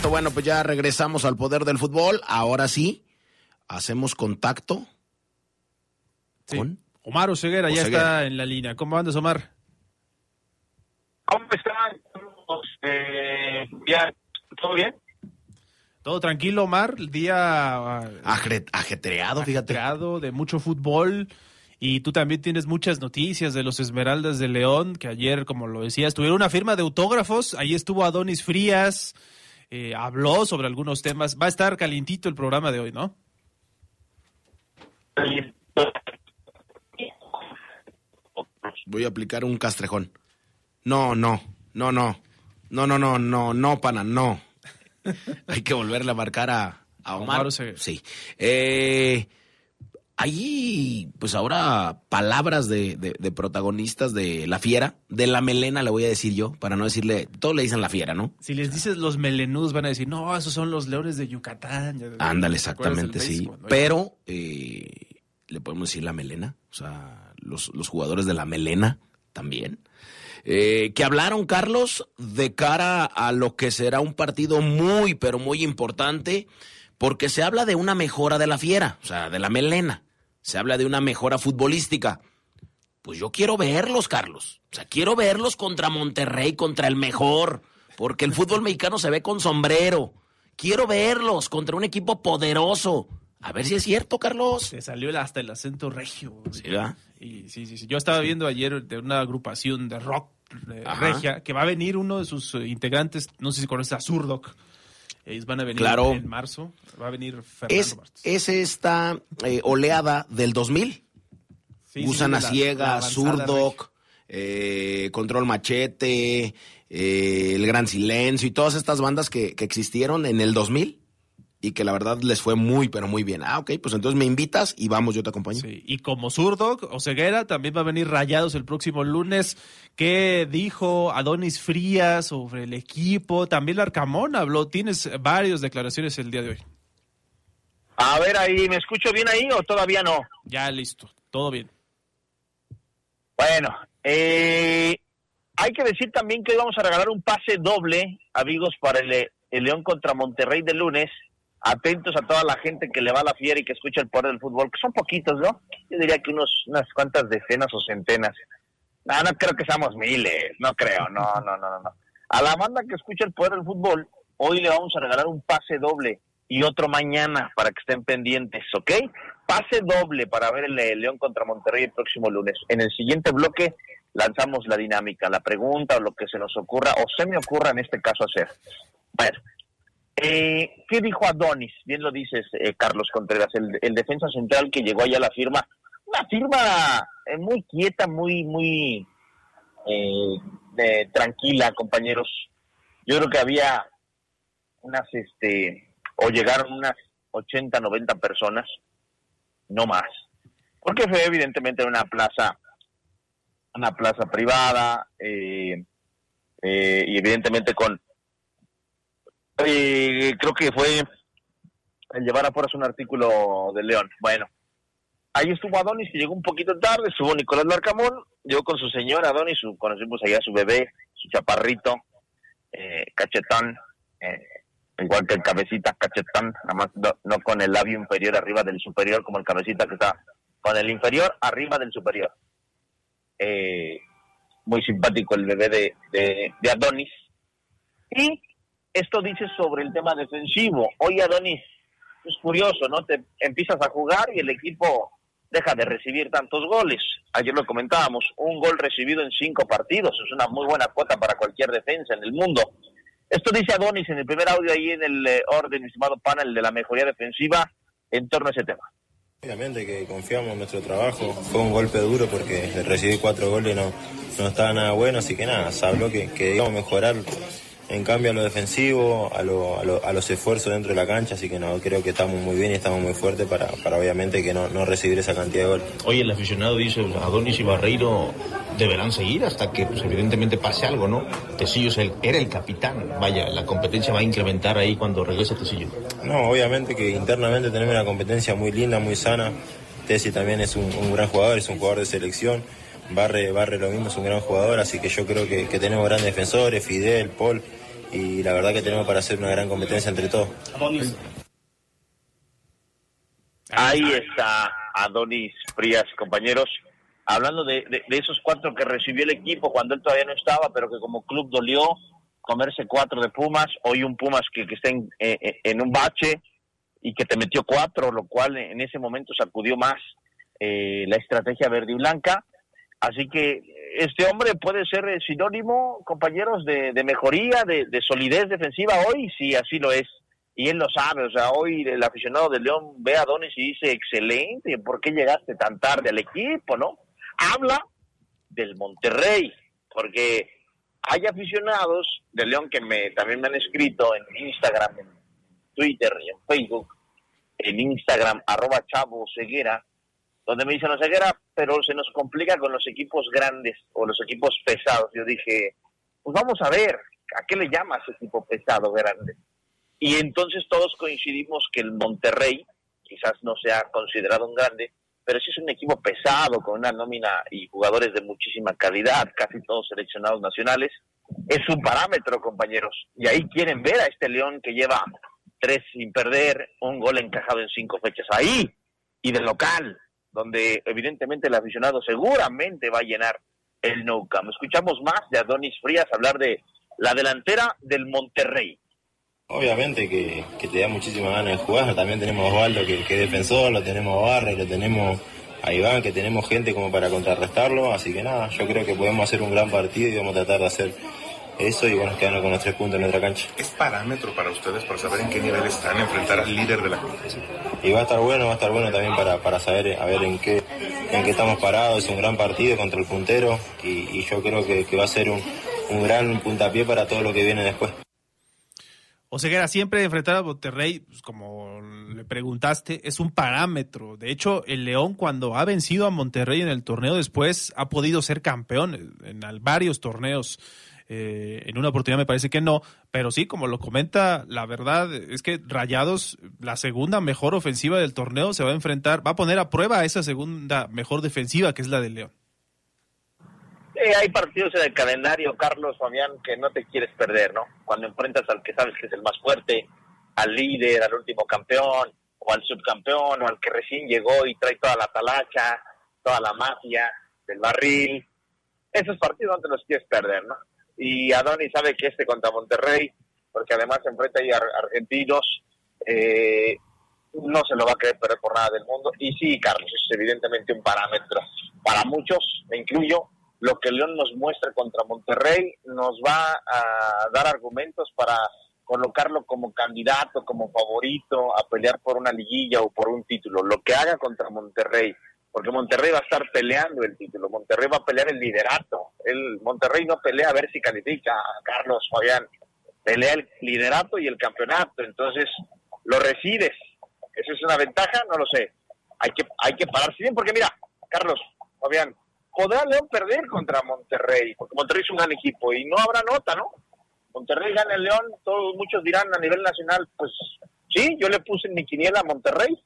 Speaker 1: Perfecto, bueno, pues ya regresamos al poder del fútbol. Ahora sí, hacemos contacto
Speaker 12: Sí. Omar Oseguera ya está en la línea. ¿Cómo andas, Omar?
Speaker 28: ¿Cómo están? Eh, ¿Todo bien?
Speaker 12: Todo tranquilo, Omar. El día ah,
Speaker 1: ajetreado, fíjate.
Speaker 12: ajetreado, de mucho fútbol. Y tú también tienes muchas noticias de los Esmeraldas de León, que ayer, como lo decías, tuvieron una firma de autógrafos. Ahí estuvo Adonis Frías, eh, habló sobre algunos temas. Va a estar calientito el programa de hoy, ¿no?
Speaker 1: Voy a aplicar un castrejón. No, no, no, no. No, no, no, no, no, pana, no. Hay que volverle a marcar a, a Omar.
Speaker 12: Omar.
Speaker 1: Sí. Eh, hay, pues ahora, palabras de, de- de protagonistas de La Fiera. De La Melena, le voy a decir yo, para no decirle... Todos le dicen La Fiera, ¿no?
Speaker 12: Si les dices los melenudos, van a decir, no, esos son los leones de Yucatán.
Speaker 1: Ándale,
Speaker 12: ¿te acuerdas del
Speaker 1: exactamente, sí.
Speaker 12: no?
Speaker 1: Pero eh, le podemos decir la melena, o sea, los, los jugadores de la melena también. Eh, que hablaron, Carlos, de cara a lo que será un partido muy, pero muy importante, porque se habla de una mejora de la fiera, o sea, de la melena. Se habla de una mejora futbolística. Pues yo quiero verlos, Carlos. O sea, quiero verlos contra Monterrey, contra el mejor, porque el fútbol mexicano se ve con sombrero. Quiero verlos contra un equipo poderoso. A ver si es cierto, Carlos.
Speaker 12: Se salió hasta el acento regio.
Speaker 1: Sí, ¿verdad?
Speaker 12: Y, sí, sí, sí. Yo estaba viendo ayer de una agrupación de rock regia que va a venir uno de sus eh, integrantes, no sé si conoces a Zurdok. Ellos van a venir
Speaker 1: Claro.
Speaker 12: en marzo. Va a venir Fernando
Speaker 1: Es, es esta eh, oleada del 2000.
Speaker 12: Sí,
Speaker 1: Gusana
Speaker 12: sí, la-
Speaker 1: Ciega, Zurdok, eh, Control Machete, eh, El Gran Silencio y todas estas bandas que, que existieron en el 2000 y que la verdad les fue muy, pero muy bien. Ah, ok, pues entonces me invitas y vamos, yo te acompaño.
Speaker 12: Y como Zurdok o Ceguera, también va a venir Rayados el próximo lunes. ¿Qué dijo Adonis Frías sobre el equipo? También Larcamón habló. Tienes varias declaraciones el día de hoy.
Speaker 28: A ver ahí, ¿me escucho bien ahí o todavía no?
Speaker 12: Ya listo, todo bien.
Speaker 28: Bueno, eh, hay que decir también que hoy vamos a regalar un pase doble, amigos, para el, el León contra Monterrey de lunes. Atentos a toda la gente que le va a la fiera y que escucha el poder del fútbol, que son poquitos, ¿no? Yo diría que unos, unas cuantas decenas o centenas. No, no creo que seamos miles, no creo, no, no, no, no. A la banda que escucha el poder del fútbol, hoy le vamos a regalar un pase doble y otro mañana para que estén pendientes, ¿ok? Pase doble para ver el, León contra Monterrey el próximo lunes. En el siguiente bloque lanzamos la dinámica, la pregunta o lo que se nos ocurra o se me ocurra en este caso hacer. Bueno, eh, ¿qué dijo Adonis? Bien lo dices, eh, Carlos Contreras, el, defensa central que llegó allá a la firma. Una firma eh, muy quieta, muy, muy eh, tranquila, compañeros. Yo creo que había unas, este, o llegaron unas 80, 90 personas, no más. Porque fue evidentemente una plaza, una plaza privada, y evidentemente con, eh, creo que fue el llevar a fuerzas un artículo de León. Bueno, ahí estuvo Adonis, que llegó un poquito tarde, estuvo Nicolás Larcamón, llegó con su señora Adonis, conocimos allá a su bebé, su chaparrito, eh, cachetón, eh, igual que el cabecita cachetón, nada más no, no con el labio inferior arriba del superior, como el cabecita que está con el inferior arriba del superior. Eh, muy simpático el bebé de, de, de Adonis. Y esto dice sobre el tema defensivo. Oye, Adonis, es curioso, ¿no? Te empiezas a jugar y el equipo deja de recibir tantos goles. Ayer lo comentábamos, un gol recibido en cinco partidos. Es una muy buena cuota para cualquier defensa en el mundo. Esto dice Adonis en el primer audio ahí en el eh, orden, estimado panel de la mejoría defensiva en torno a ese tema.
Speaker 29: Obviamente que confiamos en nuestro trabajo. Fue un golpe duro porque recibí cuatro goles no, no estaba nada bueno, así que nada, se habló que, que íbamos a mejorar en cambio a lo defensivo, a, lo- a lo- a los esfuerzos dentro de la cancha, así que no, creo que estamos muy bien y estamos muy fuertes para, para obviamente que no, no recibir esa cantidad de goles.
Speaker 30: Hoy el aficionado dice, Adonis y Barreiro deberán seguir hasta que pues, evidentemente pase algo, ¿no? Tecillo es el- era el capitán, vaya, la competencia va a incrementar ahí cuando regrese Tecillo.
Speaker 29: No, obviamente que internamente tenemos una competencia muy linda, muy sana. Tessi también es un, un gran jugador, es un jugador de selección. Barre, Barre lo mismo, es un gran jugador, así que yo creo que, que tenemos grandes defensores, Fidel, Paul, y la verdad que tenemos para hacer una gran competencia entre todos.
Speaker 28: Ahí está Adonis Frías, compañeros, hablando de, de- de esos cuatro que recibió el equipo cuando él todavía no estaba, pero que como club dolió comerse cuatro de Pumas, hoy un Pumas que, que está en, eh, eh, en un bache y que te metió cuatro, lo cual en ese momento sacudió más eh, la estrategia verde y blanca. Así que este hombre puede ser eh, sinónimo, compañeros, de, mejoría, de, de solidez defensiva hoy, si así lo es. Y él lo sabe, o sea, hoy el aficionado de León ve a Donis y dice, excelente, ¿por qué llegaste tan tarde al equipo, no? Habla del Monterrey, porque hay aficionados de León que me, también me han escrito en Instagram, en Twitter y en Facebook, en Instagram, arroba chavo ceguera, donde me dicen, no ceguera, pero se nos complica con los equipos grandes o los equipos pesados. Yo dije, pues vamos a ver, ¿a qué le llamas equipo pesado grande? Y entonces todos coincidimos que el Monterrey, quizás no sea considerado un grande, pero sí es un equipo pesado, con una nómina y jugadores de muchísima calidad, casi todos seleccionados nacionales. Es un parámetro, compañeros. Y ahí quieren ver a este León que lleva tres sin perder, un gol encajado en cinco fechas. Ahí, y del local, donde evidentemente el aficionado seguramente va a llenar el Nou Camp. Escuchamos más de Adonis Frías hablar de la delantera del Monterrey.
Speaker 29: Obviamente que, que te da muchísimas ganas de jugar. También tenemos a Osvaldo que, es defensor, lo tenemos a Barre, lo tenemos a Iván, que tenemos gente como para contrarrestarlo. Así que nada, yo creo que podemos hacer un gran partido y vamos a tratar de hacer eso y bueno, quedarnos con los tres puntos en nuestra cancha.
Speaker 31: ¿Es parámetro para ustedes para saber en qué nivel están, enfrentar al líder de la competición?
Speaker 29: Y va a estar bueno, va a estar bueno también para, para saber a ver en qué, en qué estamos parados. Es un gran partido contra el puntero y, y yo creo que, que va a ser un, un gran puntapié para todo lo que viene después.
Speaker 12: Oseguera, siempre enfrentar a Monterrey, pues, como le preguntaste, es un parámetro. De hecho, el León cuando ha vencido a Monterrey en el torneo después ha podido ser campeón en varios torneos. Eh, en una oportunidad me parece que no, pero sí, como lo comenta, la verdad es que Rayados, la segunda mejor ofensiva del torneo, se va a enfrentar, va a poner a prueba esa segunda mejor defensiva que es la del León.
Speaker 28: Eh, hay partidos en el calendario, Carlos, Fabián, que no te quieres perder, ¿no? Cuando enfrentas al que sabes que es el más fuerte, al líder, al último campeón, o al subcampeón, o al que recién llegó y trae toda la talacha, toda la mafia del barril. Esos partidos no te los quieres perder, ¿no? Y Adoni sabe que este contra Monterrey, porque además enfrenta ahí a argentinos, eh, no se lo va a querer perder por nada del mundo. Y sí, Carlos, es evidentemente un parámetro. Para muchos, me incluyo, lo que León nos muestra contra Monterrey nos va a dar argumentos para colocarlo como candidato, como favorito a pelear por una liguilla o por un título. Lo que haga contra Monterrey, porque Monterrey va a estar peleando el título, Monterrey va a pelear el liderato. El Monterrey no pelea a ver si califica, Carlos Fabián, pelea el liderato y el campeonato, entonces lo recibes. ¿Eso es una ventaja? No lo sé. Hay que, hay que pararse bien, porque mira, Carlos, Fabián, podrá León perder contra Monterrey, porque Monterrey es un gran equipo y no habrá nota, ¿no? Monterrey gana el León, todos muchos dirán a nivel nacional, pues sí, yo le puse mi quiniela a Monterrey,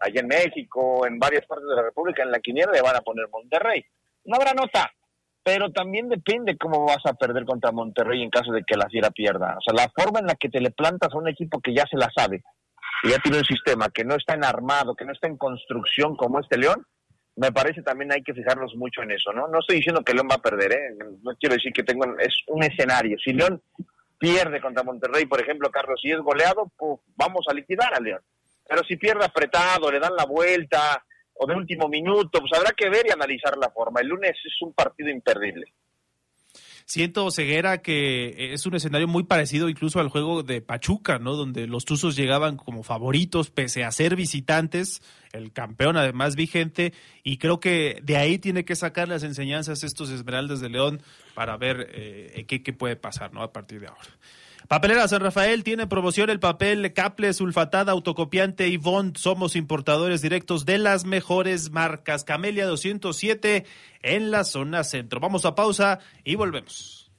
Speaker 28: allá en México, en varias partes de la República, en la quiniela le van a poner Monterrey. No habrá nota, pero también depende cómo vas a perder contra Monterrey en caso de que la Fiera pierda. O sea, la forma en la que te le plantas a un equipo que ya se la sabe, que ya tiene un sistema, que no está en armado, que no está en construcción como este León, me parece también hay que fijarnos mucho en eso, ¿no? No estoy diciendo que León va a perder, ¿eh? No quiero decir que tengo, es un escenario. Si León pierde contra Monterrey, por ejemplo, Carlos, si es goleado, pues vamos a liquidar a León. Pero si pierde apretado, le dan la vuelta, o de último minuto, pues habrá que ver y analizar la forma. El lunes es un partido imperdible.
Speaker 12: Siento, Ceguera, que es un escenario muy parecido incluso al juego de Pachuca, ¿no? Donde los Tuzos llegaban como favoritos, pese a ser visitantes, el campeón además vigente, y creo que de ahí tiene que sacar las enseñanzas estos Esmeraldas de León para ver eh, qué, qué puede pasar, ¿no? A partir de ahora. Papelera San Rafael tiene promoción el papel Caple sulfatada autocopiante y Bond. Somos importadores directos de las mejores marcas. Camelia 207 en la zona centro. Vamos a pausa y volvemos.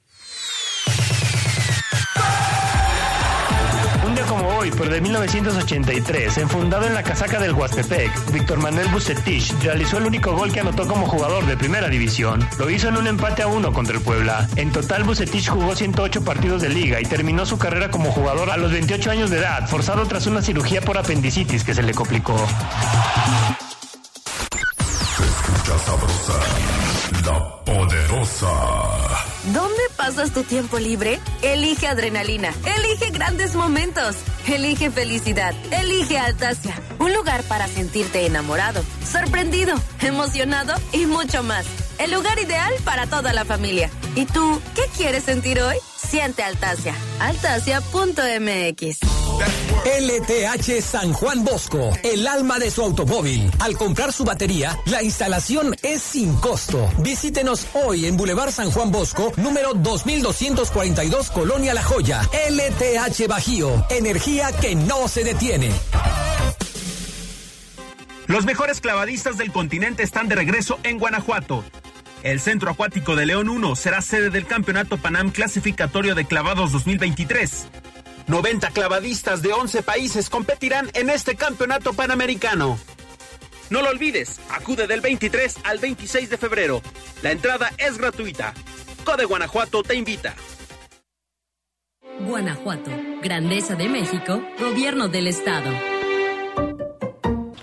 Speaker 15: Como hoy, pero de 1983, enfundado en la casaca del Huastepec, Víctor Manuel Bucetich realizó el único gol que anotó como jugador de primera división. Lo hizo en un empate a uno contra el Puebla. En total, Bucetich jugó 108 partidos de liga y terminó su carrera como jugador a los 28 años de edad, forzado tras una cirugía por apendicitis que se le complicó.
Speaker 16: Escucha sabrosa, la poderosa.
Speaker 9: ¿Dónde pasas tu tiempo libre? Elige adrenalina. Elige grandes momentos. Elige felicidad. Elige Altasia. Un lugar para sentirte enamorado, sorprendido, emocionado y mucho más. El lugar ideal para toda la familia. ¿Y tú qué quieres sentir hoy? Siente Altasia. Altasia.mx.
Speaker 17: LTH San Juan Bosco, el alma de su automóvil. Al comprar su batería, la instalación es sin costo. Visítenos hoy en Boulevard San Juan Bosco, número 2242, Colonia La Joya. LTH Bajío, energía que no se detiene.
Speaker 27: Los mejores clavadistas del continente están de regreso en Guanajuato. El Centro Acuático de León 1 será sede del Campeonato Panam Clasificatorio de Clavados 2023. 90 clavadistas de 11 países competirán en este campeonato panamericano. No lo olvides, acude del 23 al 26 de febrero. La entrada es gratuita. Code Guanajuato te invita.
Speaker 4: Guanajuato, Grandeza de México, Gobierno del Estado.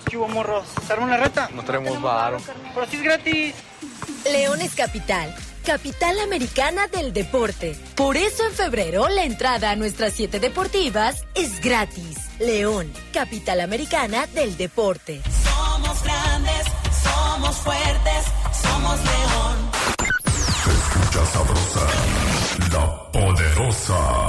Speaker 23: ¿Qué hubo, morros? ¿Se arma una reta?
Speaker 32: No tenemos varo.
Speaker 23: Pero si es gratis.
Speaker 4: León es capital. capital americana del deporte. Por eso en febrero la entrada a nuestras siete deportivas es gratis. León, capital americana del deporte.
Speaker 25: Somos grandes, somos fuertes, somos León.
Speaker 16: Se escucha sabrosa, la poderosa.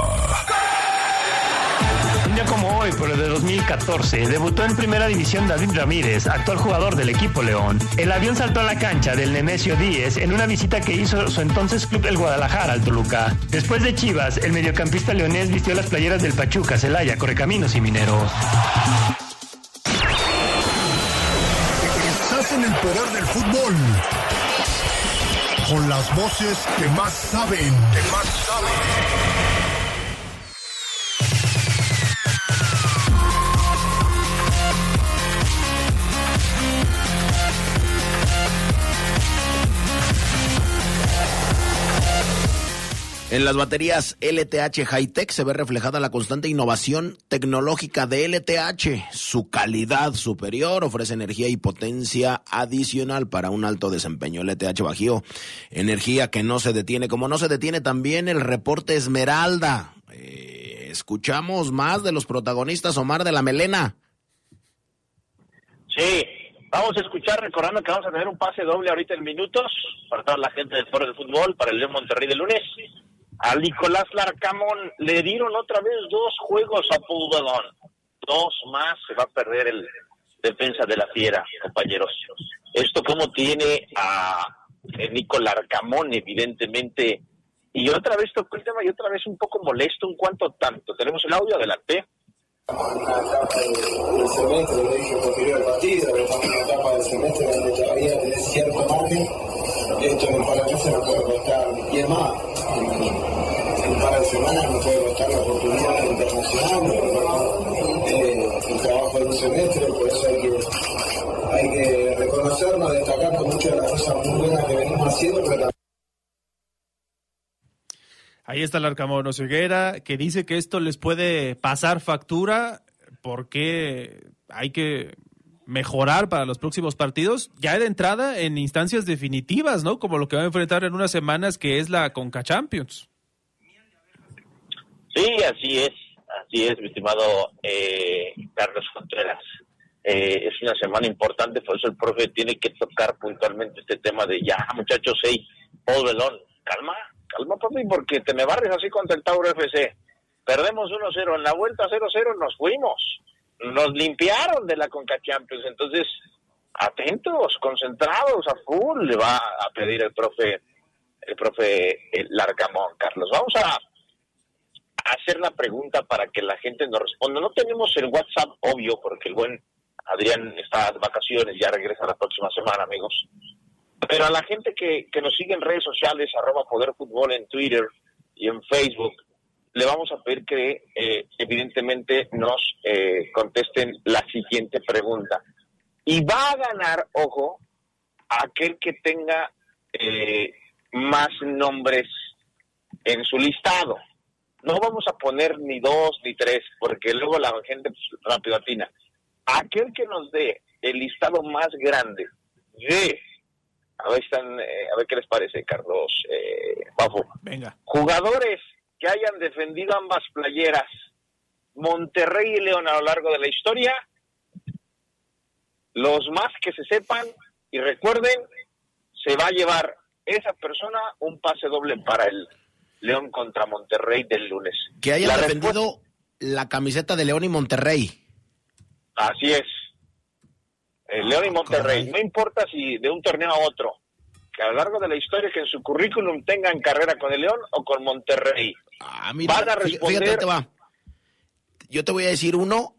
Speaker 15: Hoy, de 2014, debutó en primera división David Ramírez, actual jugador del equipo León. El avión saltó a la cancha del Nemesio 10 en una visita que hizo su entonces club el Guadalajara al Toluca. Después de Chivas, el mediocampista leonés vistió las playeras del Pachuca, Celaya, Correcaminos y Mineros.
Speaker 16: Estás el poder del fútbol. Con las voces. Que más saben.
Speaker 1: En las baterías LTH Hightech se ve reflejada la constante innovación tecnológica de LTH. Su calidad superior ofrece energía y potencia adicional para un alto desempeño. LTH Bajío, energía que no se detiene, como no se detiene también el reporte Esmeralda. Eh, escuchamos más de los protagonistas Omar de la Melena.
Speaker 28: Sí, vamos a escuchar, recordando que vamos a tener un pase doble ahorita en minutos para toda la gente del Foro del Fútbol, para el León Monterrey de lunes. A Nicolás Larcamón le dieron otra vez dos juegos a Pudelón. Dos más se va a perder el defensa de la fiera, compañeros. Esto como tiene a Nico Larcamón, evidentemente. Y otra vez tocó el tema y otra vez un poco molesto, un cuanto tanto. Tenemos el audio, adelante.
Speaker 32: Una etapa del semestre, lo dije posterior al partido, pero estamos en una etapa del semestre donde todavía tenés cierto margen. Esto en un par de meses puede costar, y es más, en, en un par de semanas nos puede costar la oportunidad internacional, eh, el trabajo de un semestre, por eso hay que, hay que reconocernos, destacar con muchas de las cosas muy buenas que venimos haciendo, pero también
Speaker 12: Ahí está el Arcamón Oseguera, que dice que esto les puede pasar factura porque hay que mejorar para los próximos partidos, ya de entrada en instancias definitivas, ¿no? Como lo que va a enfrentar en unas semanas, que es la Conca Champions.
Speaker 28: Sí, así es, así es, mi estimado eh, Carlos Contreras. Eh, es una semana importante, por eso el profe tiene que tocar puntualmente este tema de ya, muchachos, hey, Paul Belón, calma, calma, papi, porque te me barres así contra el Tauro FC. Perdemos 1-0, en la vuelta 0-0 nos fuimos. Nos limpiaron de la Conca Champions, entonces, atentos, concentrados, a full, le va a pedir el profe, el profe Largamón, Carlos. Vamos a hacer la pregunta para que la gente nos responda. No tenemos el WhatsApp obvio, porque el buen Adrián está de vacaciones, ya regresa la próxima semana, amigos. Pero a la gente que, nos sigue en redes sociales, arroba Poder Fútbol en Twitter y en Facebook, le vamos a pedir que eh, evidentemente nos eh, contesten la siguiente pregunta. Y va a ganar, ojo, aquel que tenga eh, más nombres en su listado. No vamos a poner ni dos ni tres, porque luego la gente pues, rápido atina. Aquel que nos dé el listado más grande de a ver, están, eh, a ver qué les parece, Carlos, eh, Bafo.
Speaker 12: Venga.
Speaker 28: Jugadores que hayan defendido ambas playeras, Monterrey y León a lo largo de la historia, los más que se sepan y recuerden, se va a llevar esa persona un pase doble para el León contra Monterrey del lunes.
Speaker 1: Que hayan
Speaker 28: La
Speaker 1: defendido la camiseta de León y Monterrey.
Speaker 28: Así es. El León y Monterrey. No importa si de un torneo a otro. Que a lo largo de la historia que en su currículum tengan carrera con el León o con Monterrey.
Speaker 1: Ah, mira,
Speaker 28: Van a responder.
Speaker 1: fíjate, te va. Yo te voy a decir uno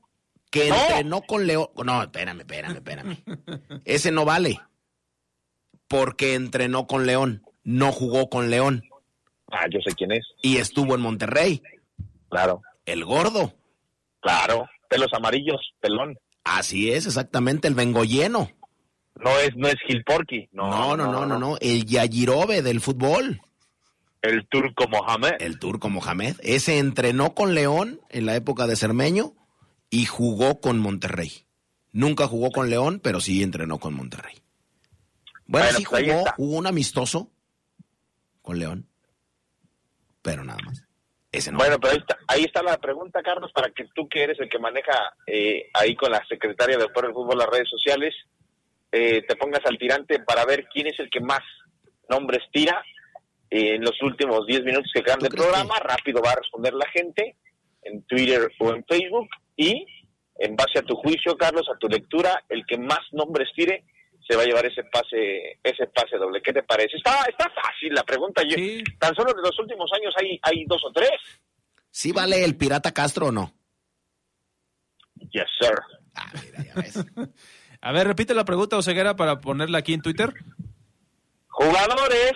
Speaker 1: que entrenó con León. No, espérame, espérame, espérame. Ese no vale. Porque entrenó con León. No jugó con León.
Speaker 28: Ah, yo sé quién es.
Speaker 1: Y estuvo en Monterrey.
Speaker 28: Claro.
Speaker 1: El gordo.
Speaker 28: Claro. Pelos amarillos, pelón.
Speaker 1: Así es, exactamente, el vengoyeno.
Speaker 28: No es, no es Gil Porky. No,
Speaker 1: No, no, no, no, no. El Yajirobe del fútbol.
Speaker 28: El turco Mohamed.
Speaker 1: El turco Mohamed. Ese entrenó con León en la época de Cermeño y jugó con Monterrey. Nunca jugó con León, pero sí entrenó con Monterrey. Bueno,
Speaker 28: Bueno,
Speaker 1: sí
Speaker 28: pues
Speaker 1: jugó, jugó un amistoso. con León. Pero nada más. Ese no.
Speaker 28: Bueno, pero ahí está, ahí está la pregunta, Carlos, para que tú que eres el que maneja eh, ahí con la secretaria de Por el Fútbol las redes sociales, eh, te pongas al tirante para ver quién es el que más nombres tira eh, en los últimos 10 minutos que quedan del programa. Rápido va a responder la gente en Twitter o en Facebook y en base a tu juicio, Carlos, a tu lectura, el que más nombres tire se va a llevar ese pase ese pase doble. ¿Qué te parece? Está está fácil la pregunta. Yo, Tan solo de los últimos años hay hay dos o tres.
Speaker 1: ¿Sí vale el Pirata Castro o no?
Speaker 28: Yes, sir.
Speaker 12: A ver, repite la pregunta, Oseguera, para ponerla aquí en Twitter.
Speaker 28: Jugadores.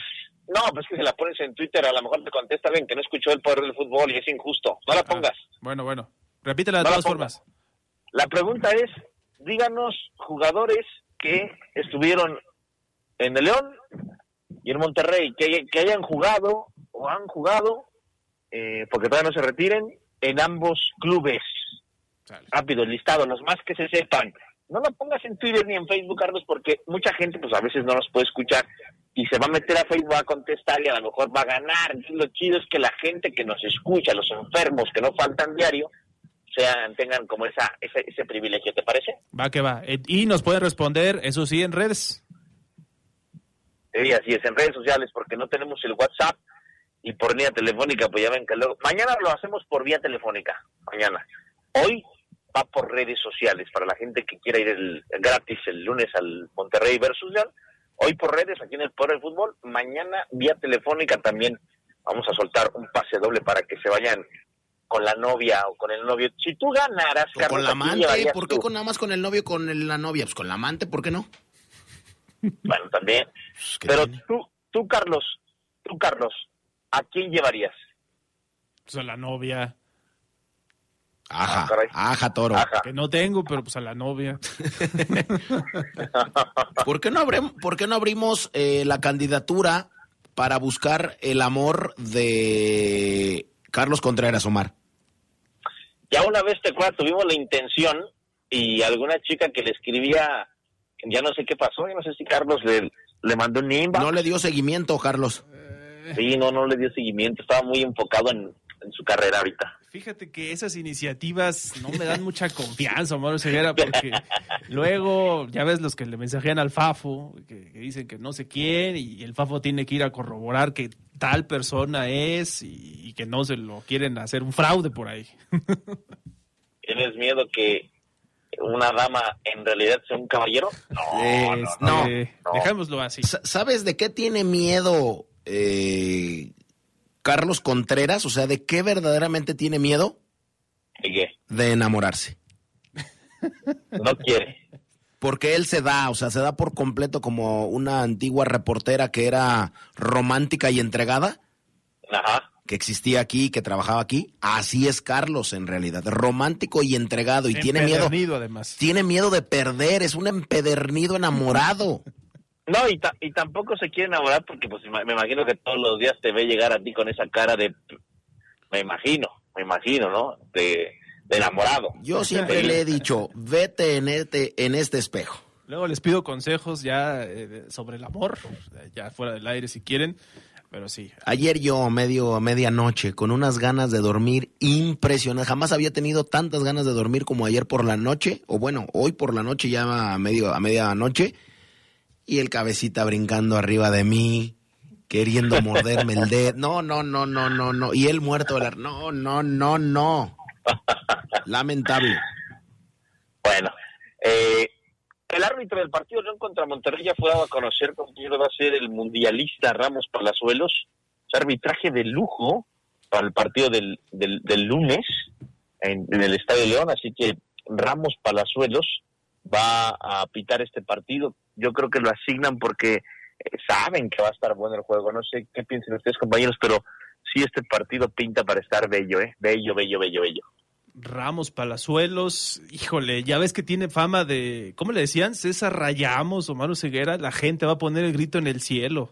Speaker 28: No, pues que si la pones en Twitter, a lo mejor te contesta alguien que no escuchó el poder del fútbol y es injusto. No la pongas.
Speaker 12: Bueno, bueno. Repítela de
Speaker 28: No
Speaker 12: todas formas.
Speaker 28: La pregunta es, díganos jugadores que estuvieron en el León y en Monterrey, que, que hayan jugado o han jugado, eh, porque todavía no se retiren, en ambos clubes. Rápido, el listado, los más que se sepan. No lo pongas en Twitter ni en Facebook, Carlos, porque mucha gente pues a veces no nos puede escuchar y se va a meter a Facebook a contestar y a lo mejor va a ganar. Entonces, lo chido es que la gente que nos escucha, los enfermos que no faltan diario, sean tengan como esa ese, ese privilegio, ¿te parece?
Speaker 12: Va que va. Eh, Y nos pueden responder, eso sí, en redes.
Speaker 28: Sí, así es, en redes sociales, porque no tenemos el WhatsApp y por vía telefónica, pues ya ven que luego... Mañana lo hacemos por vía telefónica, mañana. Hoy va por redes sociales, para la gente que quiera ir el, el gratis el lunes al Monterrey versus León. Hoy por redes, aquí en el Poder del Fútbol. Mañana vía telefónica también vamos a soltar un pase doble para que se vayan con la novia o con el novio. Si tú ganaras,
Speaker 1: O
Speaker 28: Carlos,
Speaker 1: con la
Speaker 28: ¿a quién
Speaker 1: amante, ¿por qué
Speaker 28: tú?
Speaker 1: con nada más con el novio y con el- la novia? Pues con la amante, ¿por qué no?
Speaker 28: Bueno, también. Pero tú, tú, Carlos, tú, Carlos, ¿a quién llevarías?
Speaker 12: Pues a la novia.
Speaker 1: Ajá, ajá, toro.
Speaker 12: Que no tengo, pero pues a la novia.
Speaker 1: ¿Por qué no, abrim- por qué no abrimos eh, la candidatura para buscar el amor de Carlos Contreras Omar?
Speaker 28: Ya una vez te acuerdas, tuvimos la intención y alguna chica que le escribía, ya no sé qué pasó, ya no sé si Carlos le, le mandó un inbox.
Speaker 1: No le dio seguimiento, Carlos.
Speaker 28: Sí, no, no le dio seguimiento, estaba muy enfocado en, en su carrera ahorita.
Speaker 12: Fíjate que esas iniciativas no me dan mucha confianza, Omar Ceguera, porque luego ya ves los que le mensajean al Fafo, que, que dicen que no sé quién, y el Fafo tiene que ir a corroborar que tal persona es y, y que no se lo quieren hacer un fraude por ahí.
Speaker 28: ¿Tienes miedo que una dama en realidad sea un caballero? No,
Speaker 1: Es-
Speaker 28: no,
Speaker 1: no.
Speaker 28: no.
Speaker 12: Dejémoslo así.
Speaker 1: Sa- ¿Sabes de qué tiene miedo eh, Carlos Contreras? O sea, ¿de qué verdaderamente tiene miedo?
Speaker 28: ¿De qué?
Speaker 1: De enamorarse.
Speaker 28: No quiere.
Speaker 1: Porque él se da, o sea, se da por completo como una antigua reportera que era romántica y entregada,
Speaker 28: Ajá.
Speaker 1: que existía aquí, que trabajaba aquí. Así es Carlos en realidad, romántico y entregado y tiene miedo,
Speaker 12: Empedernido, además.
Speaker 1: tiene miedo de perder, es un empedernido enamorado.
Speaker 28: No, y, ta- y tampoco se quiere enamorar porque pues me imagino que todos los días te ve llegar a ti con esa cara de... Me imagino, me imagino, ¿no? De, de enamorado.
Speaker 1: Yo siempre le he dicho, vete en este, en este espejo.
Speaker 12: Luego les pido consejos ya eh, de- sobre el amor, ya fuera del aire si quieren, pero sí.
Speaker 1: Ayer yo, medio, a medianoche, con unas ganas de dormir impresionantes. Jamás había tenido tantas ganas de dormir como ayer por la noche, o bueno, hoy por la noche ya a, medio, a medianoche, y el cabecita brincando arriba de mí, queriendo morderme el dedo. No, no, no, no, no, no. Y él muerto la... No, no, no, no. Lamentable.
Speaker 28: Bueno, eh, el árbitro del partido León contra Monterrey ya fue dado a conocer con quién va a ser el mundialista Ramos Palazuelos. Es arbitraje de lujo para el partido del, del, lunes en el Estadio León, así que Ramos Palazuelos va a pitar este partido. Yo creo que lo asignan porque eh, saben que va a estar bueno el juego. No sé qué piensan ustedes, compañeros, pero sí este partido pinta para estar bello, ¿eh? Bello, bello, bello, bello.
Speaker 12: Ramos Palazuelos, híjole, ya ves que tiene fama de, ¿cómo le decían? César Rayamos o Maro Ceguera, la gente va a poner el grito en el cielo.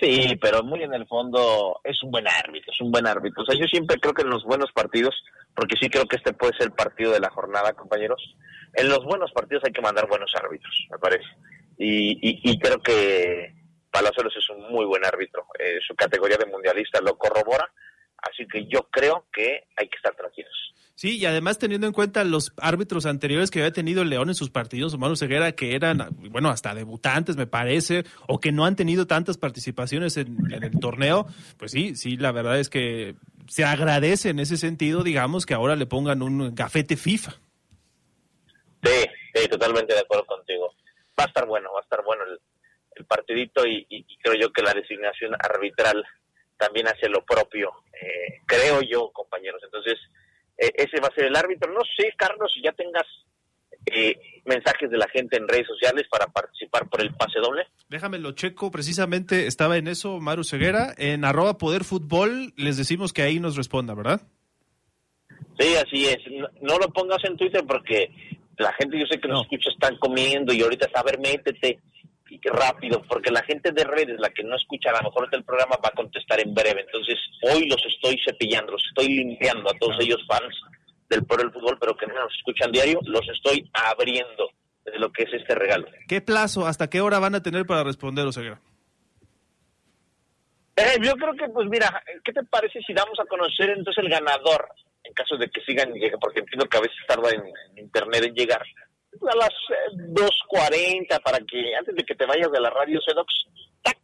Speaker 28: Sí, pero muy en el fondo es un buen árbitro, es un buen árbitro. O sea, yo siempre creo que en los buenos partidos, porque sí creo que este puede ser el partido de la jornada, compañeros, en los buenos partidos hay que mandar buenos árbitros, me parece. Y, y, y creo que Palazuelos es un muy buen árbitro. Eh, su categoría de mundialista lo corrobora. Así que yo creo que hay que estar tranquilos.
Speaker 12: Sí, y además teniendo en cuenta los árbitros anteriores que había tenido el León en sus partidos, Omar Ceguera, que eran, bueno, hasta debutantes, me parece, o que no han tenido tantas participaciones en, en, el torneo, pues sí, sí, la verdad es que se agradece en ese sentido, digamos, que ahora le pongan un gafete FIFA.
Speaker 28: Sí, sí, totalmente de acuerdo contigo. Va a estar bueno, va a estar bueno el, el partidito y, y, creo yo que la designación arbitral también hace lo propio, eh, creo yo, compañeros. Entonces, eh, ese va a ser el árbitro. No sé, Carlos, si ya tengas eh, mensajes de la gente en redes sociales para participar por el pase doble.
Speaker 12: Déjame lo checo, precisamente estaba en eso Maru Ceguera, en arroba poder fútbol, les decimos que ahí nos responda, ¿verdad?
Speaker 28: Sí, así es. No, no lo pongas en Twitter porque la gente yo sé que nos escucha están comiendo y ahorita a ver, métete rápido, porque la gente de redes, la que no escucha a lo mejor del programa, va a contestar en breve. Entonces, hoy los estoy cepillando, los estoy limpiando a todos ellos fans del Por el Fútbol, pero que no nos escuchan diario, los estoy abriendo de lo que es este regalo.
Speaker 12: ¿Qué plazo, hasta qué hora van a tener para responder, Oseguera?
Speaker 28: Eh, yo creo que, pues mira, ¿qué te parece si damos a conocer entonces el ganador, en caso de que sigan, porque entiendo que a veces tarda en, en internet en llegar, a las eh, 2.40 para que antes de que te vayas de la radio Sedox, ¡tac!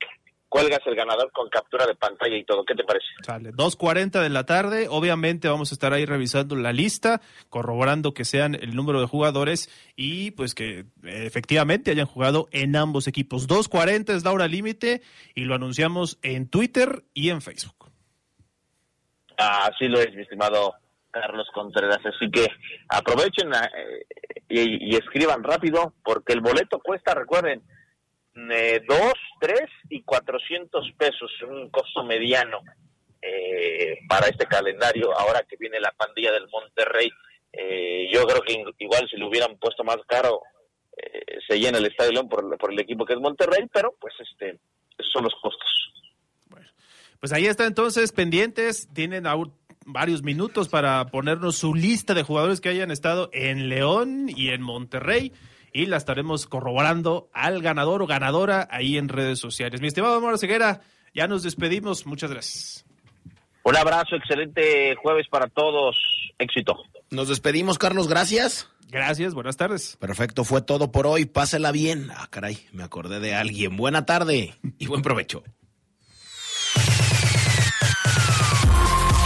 Speaker 28: cuelgas el ganador con captura de pantalla y todo. ¿Qué te parece?
Speaker 12: Sale, 2.40 de la tarde. Obviamente vamos a estar ahí revisando la lista, corroborando que sean el número de jugadores y pues que efectivamente hayan jugado en ambos equipos. 2.40 es la hora límite y lo anunciamos en Twitter y en Facebook.
Speaker 28: Así lo es, mi estimado Carlos Contreras. Así que aprovechen eh, y, escriban rápido porque el boleto cuesta, recuerden, eh, dos, tres y cuatrocientos pesos, un costo mediano eh, para este calendario. Ahora que viene la pandilla del Monterrey, eh, yo creo que igual si lo hubieran puesto más caro, eh, se llena el Estadio León por, por el equipo que es Monterrey, pero pues este, esos son los costos.
Speaker 12: Bueno, pues ahí está entonces, pendientes, tienen varios minutos para ponernos su lista de jugadores que hayan estado en León y en Monterrey y la estaremos corroborando al ganador o ganadora ahí en redes sociales. Mi estimado Mora Ceguera, ya nos despedimos. Muchas gracias.
Speaker 28: Un abrazo, excelente jueves para todos. Éxito.
Speaker 1: Nos despedimos, Carlos, gracias.
Speaker 12: Gracias, buenas tardes.
Speaker 1: Perfecto, fue todo por hoy. Pásela bien. Ah, caray, me acordé de alguien. Buena tarde y buen provecho.